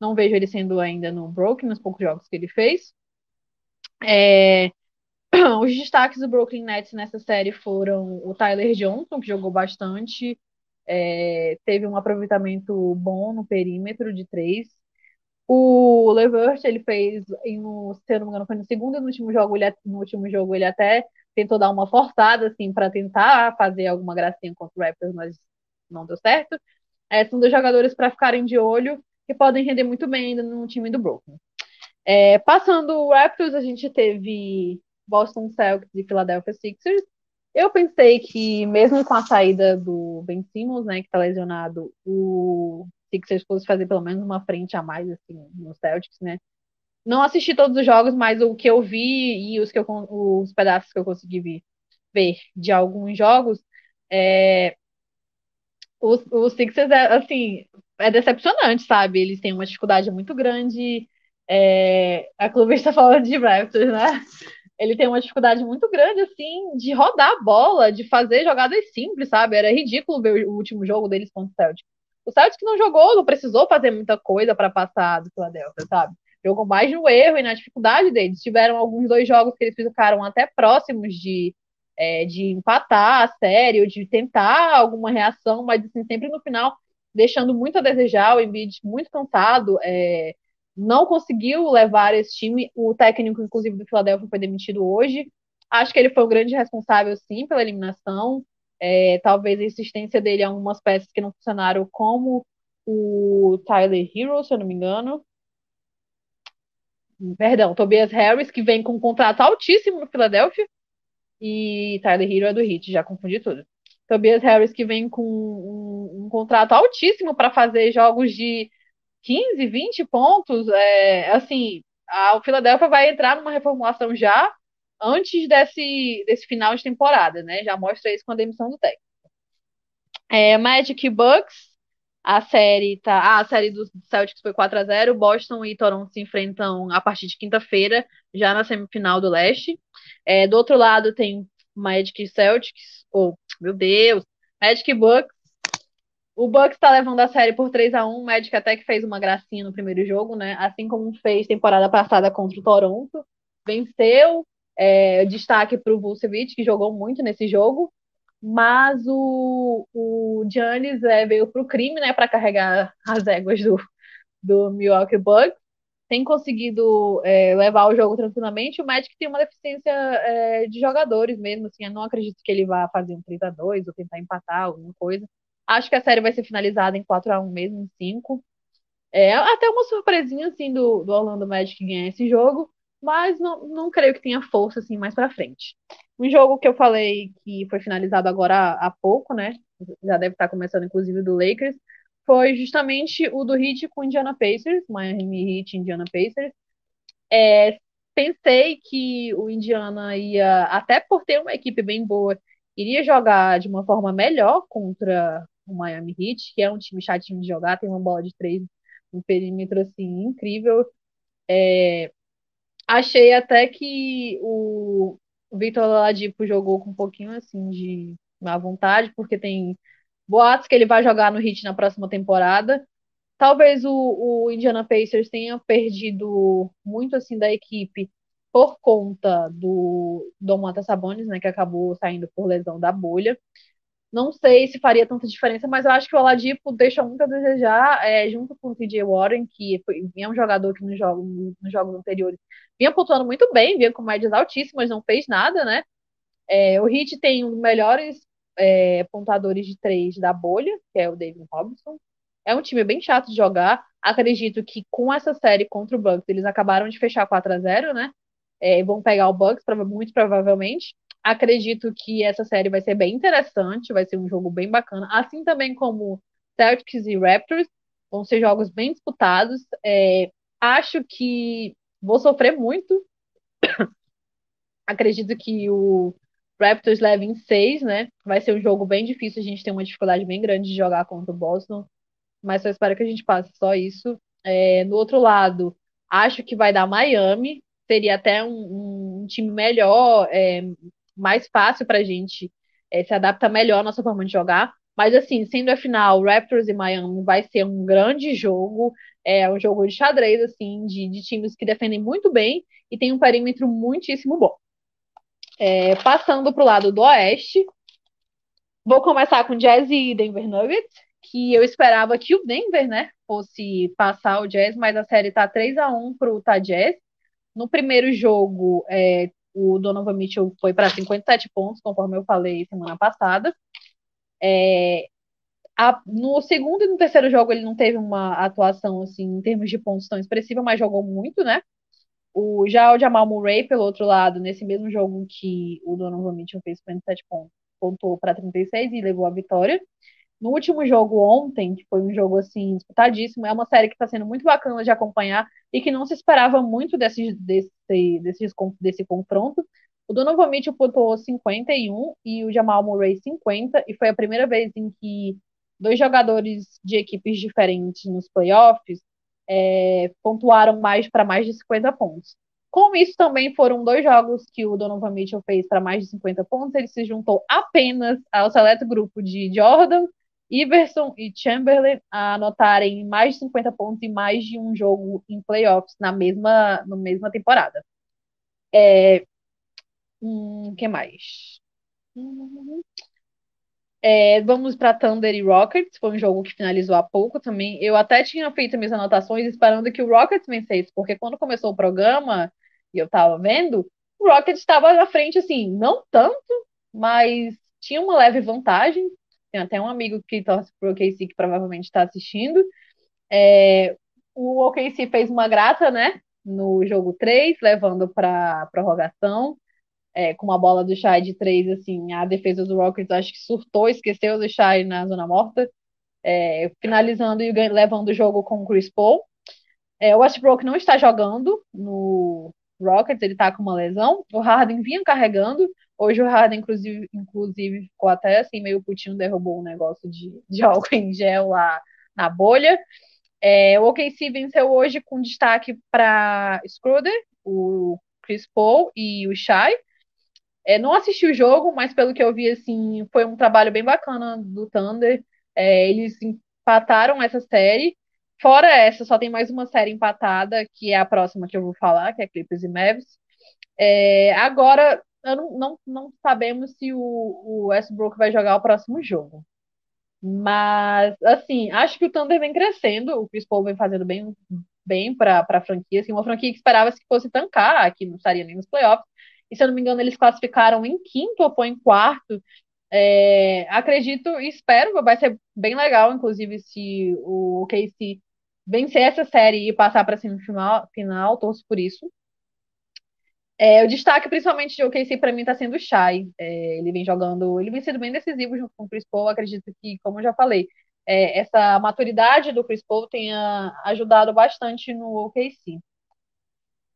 Não vejo ele sendo ainda no Brooklyn, nos poucos jogos que ele fez. É... Os destaques do Brooklyn Nets nessa série foram o Tyler Johnson, que jogou bastante, é... teve um aproveitamento bom no perímetro de três, o Levert, ele fez, no, se eu não me engano, foi no segundo e no último jogo, ele, no último jogo ele até tentou dar uma forçada, assim, para tentar fazer alguma gracinha contra o Raptors, mas não deu certo. É, são dois jogadores para ficarem de olho que podem render muito bem ainda no time do Brooklyn. É, passando o Raptors, a gente teve Boston Celtics e Philadelphia Sixers. Eu pensei que, mesmo com a saída do Ben Simmons, né, que está lesionado, o Sixers fosse fazer pelo menos uma frente a mais, assim, no Celtics, né? Não assisti todos os jogos, mas o que eu vi e os, que eu, os pedaços que eu consegui ver, de alguns jogos, é, os, os Sixers, é, assim, é decepcionante, sabe? Eles têm uma dificuldade muito grande. É, a clube está falando de Raptors, né? Ele tem uma dificuldade muito grande, assim, de rodar a bola, de fazer jogadas simples, sabe? Era ridículo ver o último jogo deles contra o Celtic. O Celtics não jogou, não precisou fazer muita coisa para passar do Philadelphia, sabe? Jogou mais no erro e na dificuldade deles. Tiveram alguns dois jogos que eles ficaram até próximos de, é, de empatar a série, ou de tentar alguma reação, mas assim, sempre no final deixando muito a desejar, o Embiid muito cansado, é, não conseguiu levar esse time. O técnico, inclusive, do Philadelphia foi demitido hoje. Acho que ele foi o grande responsável, sim, pela eliminação. É, talvez a insistência dele em algumas peças que não funcionaram, como o Tyler Hero, se eu não me engano. Perdão, Tobias Harris, que vem com um contrato altíssimo no Philadelphia. E Tyler Hero é do Heat, já confundi tudo. Tobias Harris, que vem com um, um contrato altíssimo para fazer jogos de 15, 20 pontos. É, assim, a, o Philadelphia vai entrar numa reformulação já antes desse, desse final de temporada, né? Já mostra isso com a demissão do técnico. É, Magic Bucks, a série tá. Ah, a série do Celtics foi 4 a 0 Boston e Toronto se enfrentam a partir de quinta-feira, já na semifinal do leste. É, do outro lado tem Magic e Celtics. Oh, meu Deus! Magic Bucks. O Bucks tá levando a série por 3 a 1 O Magic até que fez uma gracinha no primeiro jogo, né? Assim como fez temporada passada contra o Toronto. Venceu, é, destaque para o Vucevic, que jogou muito nesse jogo, mas o, o Giannis é, veio para o crime, né, para carregar as éguas do, do Milwaukee Bucks. Tem conseguido é, levar o jogo tranquilamente. O Magic tem uma deficiência é, de jogadores mesmo. Assim, eu não acredito que ele vá fazer um 3 a 2 ou tentar empatar alguma coisa. Acho que a série vai ser finalizada em 4 a 1 mesmo, em 5. É até uma surpresinha assim do, do Orlando Magic ganhar esse jogo, mas não, não creio que tenha força assim mais para frente. Um jogo que eu falei que foi finalizado agora há, há pouco, né? Já deve estar começando inclusive do Lakers, foi justamente o do Heat com Indiana Pacers, Miami Heat Indiana Pacers. É, pensei que o Indiana ia, até por ter uma equipe bem boa, iria jogar de uma forma melhor contra o Miami Heat, que é um time chatinho de jogar, tem uma bola de três um perímetro assim incrível. É, achei até que o, Victor Oladipo jogou com um pouquinho assim de má vontade, porque tem boatos que ele vai jogar no Heat na próxima temporada. Talvez o, o Indiana Pacers tenha perdido muito assim da equipe por conta do Domantas Sabonis, né, que acabou saindo por lesão da bolha. Não sei se faria tanta diferença, mas eu acho que o Oladipo deixa muito a desejar, é, junto com o TJ Warren, que foi, é um jogador que nos jogos, nos jogos anteriores vinha pontuando muito bem, vinha com médias altíssimas, não fez nada, né? É, o Heat tem um dos melhores é, pontuadores de três da bolha, que é o David Robinson. É um time bem chato de jogar. Acredito que com essa série contra o Bucks, eles acabaram de fechar 4 a 0 né? É, vão pegar o Bucks, muito provavelmente. Acredito que essa série vai ser bem interessante, vai ser um jogo bem bacana, assim também como Celtics e Raptors, vão ser jogos bem disputados. É, acho que vou sofrer muito. Acredito que o Raptors leve em seis, né? Vai ser um jogo bem difícil, a gente tem uma dificuldade bem grande de jogar contra o Boston, mas só espero que a gente passe só isso. É, no outro lado, acho que vai dar Miami, seria até um, um time melhor, é, mais fácil para a gente é, se adaptar melhor à nossa forma de jogar. Mas, assim, sendo a final, Raptors e Miami vai ser um grande jogo. É um jogo de xadrez, assim, de, de times que defendem muito bem e tem um perímetro muitíssimo bom. É, passando para o lado do Oeste, vou começar com Jazz e Denver Nuggets, que eu esperava que o Denver, né, fosse passar o Jazz, mas a série tá 3 a 1 para o Jazz. No primeiro jogo, é, o Donovan Mitchell foi para 57 pontos, conforme eu falei semana passada. É, a, no segundo e no terceiro jogo ele não teve uma atuação assim em termos de pontos tão expressiva, mas jogou muito, né? O, já o Jamal Murray, pelo outro lado, nesse mesmo jogo que o Donovan Mitchell fez 57 pontos, pontuou para 36 e levou a vitória. No último jogo ontem, que foi um jogo assim disputadíssimo, é uma série que está sendo muito bacana de acompanhar e que não se esperava muito desse, desse, desse, desse confronto. O Donovan Mitchell pontuou 51 e o Jamal Murray 50, e foi a primeira vez em que dois jogadores de equipes diferentes nos playoffs é, pontuaram mais para mais de 50 pontos. Com isso, também foram dois jogos que o Donovan Mitchell fez para mais de 50 pontos. Ele se juntou apenas ao seleto grupo de Jordan, Iverson e Chamberlain a anotarem mais de 50 pontos em mais de um jogo em playoffs na mesma, na mesma temporada. É, hum, que mais? É, vamos para Thunder e Rockets, foi um jogo que finalizou há pouco também. Eu até tinha feito minhas anotações esperando que o Rockets vencesse, porque quando começou o programa e eu estava vendo, o Rockets estava na frente, assim, não tanto, mas tinha uma leve vantagem. Tem até um amigo que torce pro OKC que provavelmente está assistindo. É, o OKC fez uma grata, né? No jogo 3, levando para prorrogação. É, com uma bola do Shai de 3, assim, a defesa do Rockets acho que surtou, esqueceu do Shai na zona morta. É, finalizando e levando o jogo com o Chris Paul. É, o Westbrook não está jogando no Rockets, ele está com uma lesão. O Harden vinha carregando, Hoje o Harden, inclusive, inclusive, ficou até assim, meio putinho, derrubou um negócio de, de álcool em gel lá na bolha. É, o OKC venceu hoje com destaque para Schroeder, o Chris Paul e o Shai. É, não assisti o jogo, mas pelo que eu vi, assim, foi um trabalho bem bacana do Thunder. É, eles empataram essa série. Fora essa, só tem mais uma série empatada, que é a próxima que eu vou falar, que é Clippers e Mavs. É, agora, não, não, não sabemos se o, o Westbrook vai jogar o próximo jogo. Mas, assim, acho que o Thunder vem crescendo, o Chris Paul vem fazendo bem, bem para a franquia, assim, uma franquia que esperava-se que fosse tancar, que não estaria nem nos playoffs, e se eu não me engano eles classificaram em quinto ou em quarto, é, acredito e espero, vai ser bem legal, inclusive, se o KC vencer essa série e passar para semifinal, final, torço por isso. É, o destaque, principalmente de OKC, para mim, está sendo o Shai. É, ele vem jogando, ele vem sendo bem decisivo junto com o Chris Paul. Acredito que, como eu já falei, é, essa maturidade do Chris Paul tenha ajudado bastante no OKC.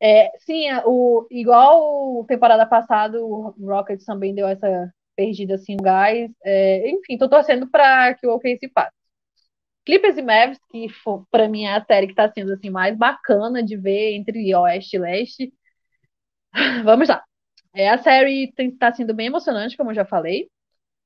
É, sim, o, igual temporada passada, o Rockets também deu essa perdida assim, gás. É, enfim, tô torcendo para que o OKC passe. Clippers e Mavs, que para mim é a série que está sendo assim mais bacana de ver entre Oeste e Leste. Vamos lá. É, a série está sendo bem emocionante, como eu já falei.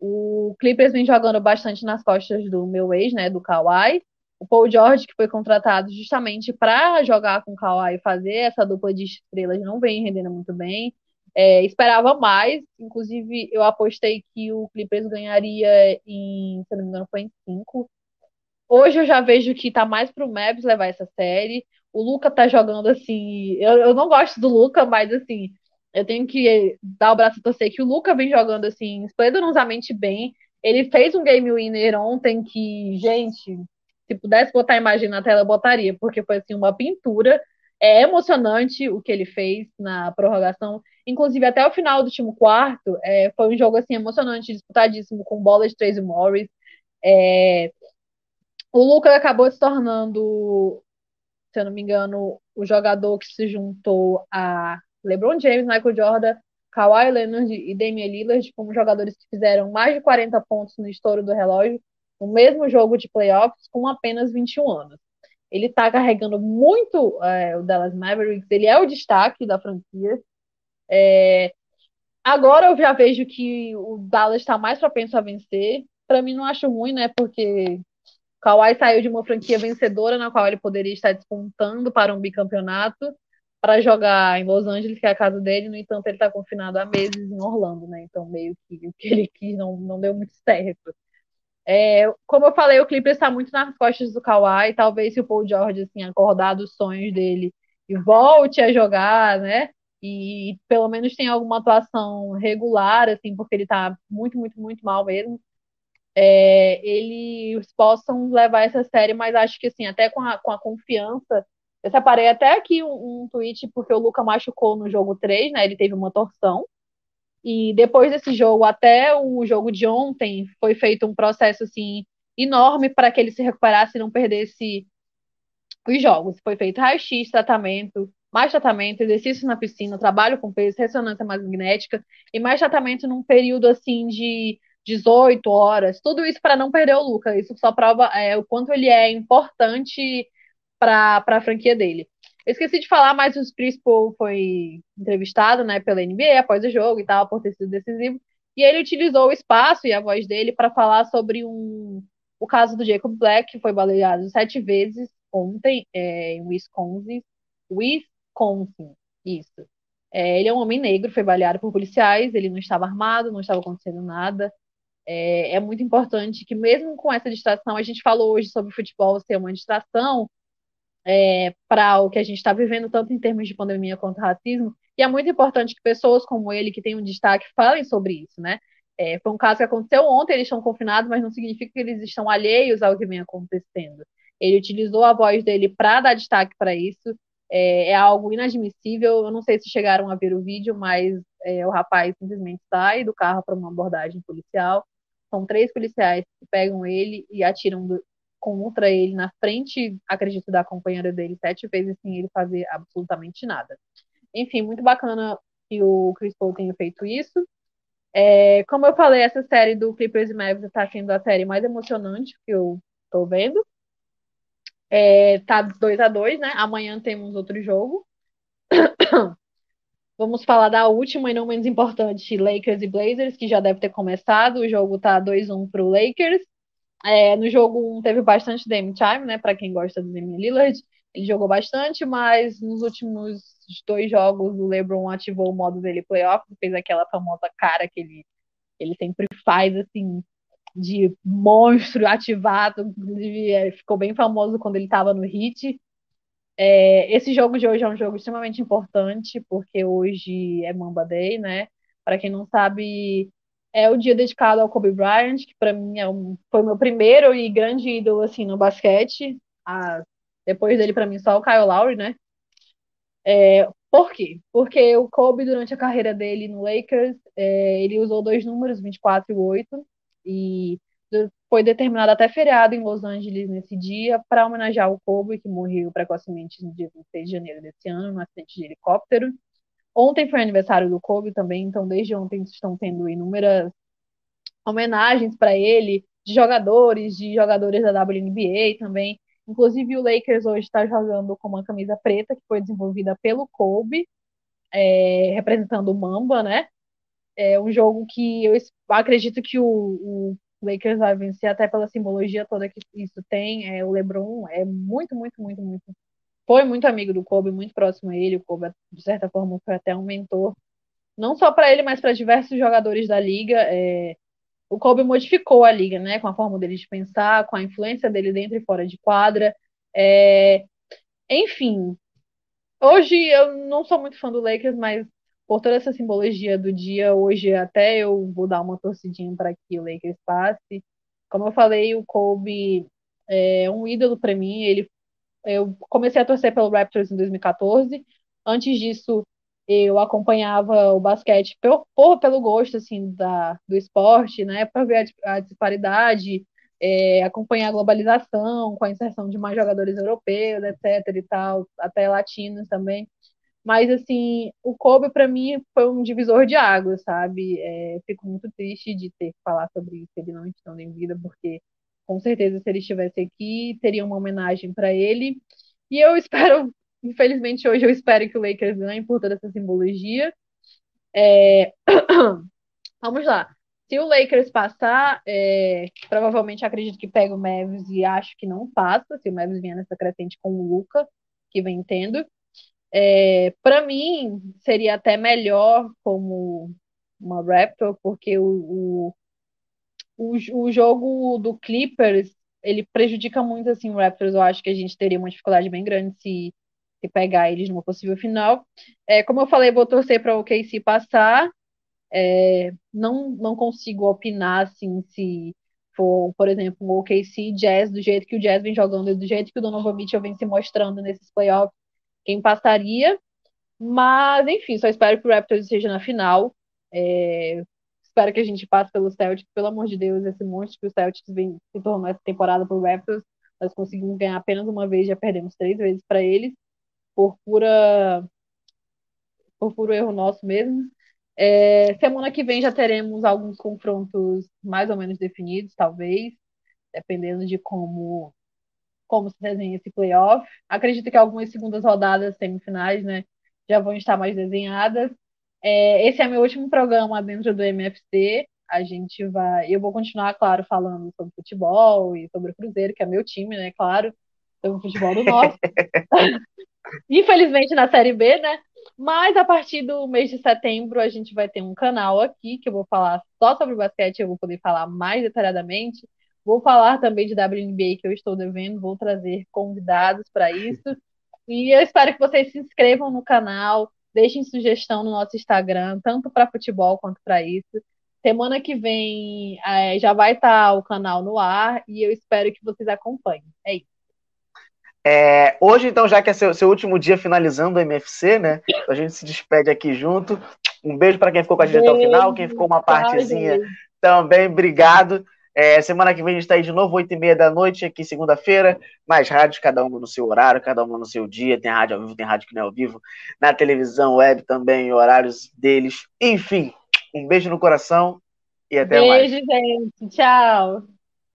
O Clippers vem jogando bastante nas costas do meu ex, né, do Kawhi. O Paul George, que foi contratado justamente para jogar com o Kawhi e fazer essa dupla de estrelas, não vem rendendo muito bem. É, esperava mais, inclusive eu apostei que o Clippers ganharia em, se não me engano, foi em 5. Hoje eu já vejo que tá mais pro Mavs levar essa série. O Luca tá jogando assim. Eu, eu não gosto do Luca, mas assim, eu tenho que dar o braço a torcer que o Luca vem jogando assim, esplendorosamente bem. Ele fez um game winner ontem que, gente, se pudesse botar a imagem na tela, eu botaria, porque foi assim uma pintura. É emocionante o que ele fez na prorrogação. Inclusive, até o final do último quarto, é, foi um jogo assim emocionante, disputadíssimo, com bola de Tracy Morris. É, o Lucas acabou se tornando, se eu não me engano, o jogador que se juntou a LeBron James, Michael Jordan, Kawhi Leonard e Damian Lillard como jogadores que fizeram mais de 40 pontos no estouro do relógio no mesmo jogo de playoffs com apenas 21 anos. Ele está carregando muito é, o Dallas Mavericks, ele é o destaque da franquia. É, agora eu já vejo que o Dallas está mais propenso a vencer. Para mim, não acho ruim, né? Porque Kawhi saiu de uma franquia vencedora na qual ele poderia estar despontando para um bicampeonato para jogar em Los Angeles, que é a casa dele, no entanto, ele está confinado há meses em Orlando, né? Então, meio que o que ele quis não, não deu muito certo. É, como eu falei, o Clippers está muito nas costas do Kawhi, talvez se o Paul George assim, acordar dos sonhos dele e volte a jogar, né? E pelo menos tenha alguma atuação regular, assim, porque ele está muito, muito, muito mal mesmo é, eles possam levar essa série, mas acho que assim, até com a, com a confiança. Eu separei até aqui um, um tweet porque o Luca machucou no jogo 3, né? Ele teve uma torção. E depois desse jogo, até o jogo de ontem, foi feito um processo assim enorme para que ele se recuperasse e não perdesse os jogos. Foi feito raio-x, tratamento, mais tratamento, exercício na piscina, trabalho com peso, ressonância magnética e mais tratamento num período assim de 18 horas, tudo isso para não perder o Luca. Isso só prova é, o quanto ele é importante para a franquia dele. Eu esqueci de falar, mas o Chris Paul foi entrevistado né, pela NBA após o jogo e tal, por ter sido decisivo. E ele utilizou o espaço e a voz dele para falar sobre um, o caso do Jacob Black, que foi baleado sete vezes ontem é, em Wisconsin. Wisconsin, isso. É, ele é um homem negro, foi baleado por policiais, ele não estava armado, não estava acontecendo nada é, é muito importante que, mesmo com essa distração, a gente falou hoje sobre o futebol ser uma distração é, para o que a gente está vivendo, tanto em termos de pandemia quanto racismo, e é muito importante que pessoas como ele, que têm um destaque, falem sobre isso, né? É, foi um caso que aconteceu ontem, eles estão confinados, mas não significa que eles estão alheios ao que vem acontecendo. Ele utilizou a voz dele para dar destaque para isso. É, é, algo inadmissível. Eu não sei se chegaram a ver o vídeo, mas é, o rapaz simplesmente sai do carro para uma abordagem policial. São três policiais que pegam ele e atiram do, contra ele na frente, acredito, da companheira dele sete vezes sem ele fazer absolutamente nada. Enfim, muito bacana que o Chris Paul tenha feito isso. É, como eu falei, essa série do Clippers e Mavericks está sendo a série mais emocionante que eu estou vendo. É, tá 2 a 2 né? Amanhã temos outro jogo. Vamos falar da última e não menos importante, Lakers e Blazers, que já deve ter começado. O jogo tá 2-1 pro Lakers. É, no jogo 1 teve bastante Dame Time, né? Para quem gosta do Damian Lillard. Ele jogou bastante, mas nos últimos dois jogos o LeBron ativou o modo dele playoff, fez aquela famosa cara que ele, ele sempre faz, assim, de monstro ativado. Inclusive, é, ficou bem famoso quando ele estava no Heat. É, esse jogo de hoje é um jogo extremamente importante, porque hoje é Mamba Day, né? Para quem não sabe, é o dia dedicado ao Kobe Bryant, que para mim é um, foi meu primeiro e grande ídolo assim, no basquete, Depois dele, para mim, só o Kyle Lowry, né? É, por quê? Porque o Kobe, durante a carreira dele no Lakers, é, ele usou dois números, 24 e 8, e foi determinado até feriado em Los Angeles nesse dia para homenagear o Kobe, que morreu precocemente no dia 26 de janeiro desse ano, no acidente de helicóptero. Ontem foi aniversário do Kobe também, então desde ontem estão tendo inúmeras homenagens para ele, de jogadores, de jogadores da WNBA também. Inclusive o Lakers hoje está jogando com uma camisa preta que foi desenvolvida pelo Kobe, é, representando o Mamba, né? É um jogo que eu acredito que o, o Lakers vai vencer até pela simbologia toda que isso tem. É, o LeBron é muito, muito, muito, muito. Foi muito amigo do Kobe, muito próximo a ele. O Kobe, de certa forma, foi até um mentor, não só para ele, mas para diversos jogadores da liga. É, o Kobe modificou a liga, né? Com a forma dele de pensar, com a influência dele dentro e fora de quadra. É, enfim, hoje eu não sou muito fã do Lakers, mas por toda essa simbologia do dia, hoje até eu vou dar uma torcidinha para que o Lakers passe. Como eu falei, o Kobe é um ídolo para mim. Ele, eu comecei a torcer pelo Raptors em 2014. Antes disso, eu acompanhava o basquete por, por pelo gosto assim da, do esporte, né, para ver a, a disparidade, é, acompanhar a globalização com a inserção de mais jogadores europeus, etc. e tal, até latinos também. Mas, assim, o Kobe, para mim, foi um divisor de águas, sabe? É, fico muito triste de ter que falar sobre isso, ele não estando em vida, porque, com certeza, se ele estivesse aqui, teria uma homenagem para ele. E eu espero, infelizmente, hoje eu espero que o Lakers ganhe por toda essa simbologia. É... Vamos lá. Se o Lakers passar, é... provavelmente acredito que pega o Mavis e acho que não passa, se o Mavis vier nessa crescente com o Luca, que vem tendo. É, para mim, seria até melhor como uma Raptor, porque o, o, o, jogo do Clippers ele prejudica muito assim, o Raptors. Eu acho que a gente teria uma dificuldade bem grande se, se pegar eles numa possível final. É, como eu falei, vou torcer para o KC passar. É, não, não consigo opinar assim, se for, por exemplo, o OKC Jazz, do jeito que o Jazz vem jogando e do jeito que o Donovan Mitchell vem se mostrando nesses playoffs quem passaria. Mas, enfim, só espero que o Raptors esteja na final. É, espero que a gente passe pelo Celtics. Pelo amor de Deus, esse monte que o Celtics vem, se tornou essa temporada para o Raptors. Nós conseguimos ganhar apenas uma vez, já perdemos três vezes para eles, por pura por puro erro nosso mesmo. É, semana que vem já teremos alguns confrontos mais ou menos definidos, talvez, dependendo de como como se desenha esse playoff. Acredito que algumas segundas rodadas, semifinais, né, já vão estar mais desenhadas. É, esse é meu último programa dentro do MFC. A gente vai. Eu vou continuar, claro, falando sobre futebol e sobre o Cruzeiro, que é meu time, né? Claro, sobre o futebol do nosso. Infelizmente na Série B, né? Mas a partir do mês de setembro a gente vai ter um canal aqui que eu vou falar só sobre basquete, eu vou poder falar mais detalhadamente. Vou falar também de WNBA que eu estou devendo, vou trazer convidados para isso. E eu espero que vocês se inscrevam no canal, deixem sugestão no nosso Instagram, tanto para futebol quanto para isso. Semana que vem é, já vai estar tá o canal no ar e eu espero que vocês acompanhem. É isso. É, hoje, então, já que é seu, seu último dia finalizando o MFC, né? A gente se despede aqui junto. Um beijo para quem ficou com a gente beijo, até o final, quem ficou uma partezinha também, obrigado. É, semana que vem a gente está aí de novo, 8 e meia da noite, aqui segunda-feira. Mais rádios, cada uma no seu horário, cada uma no seu dia. Tem rádio ao vivo, tem rádio que não é ao vivo. Na televisão, web também, horários deles. Enfim, um beijo no coração e até beijo, mais. Beijo, gente. Tchau.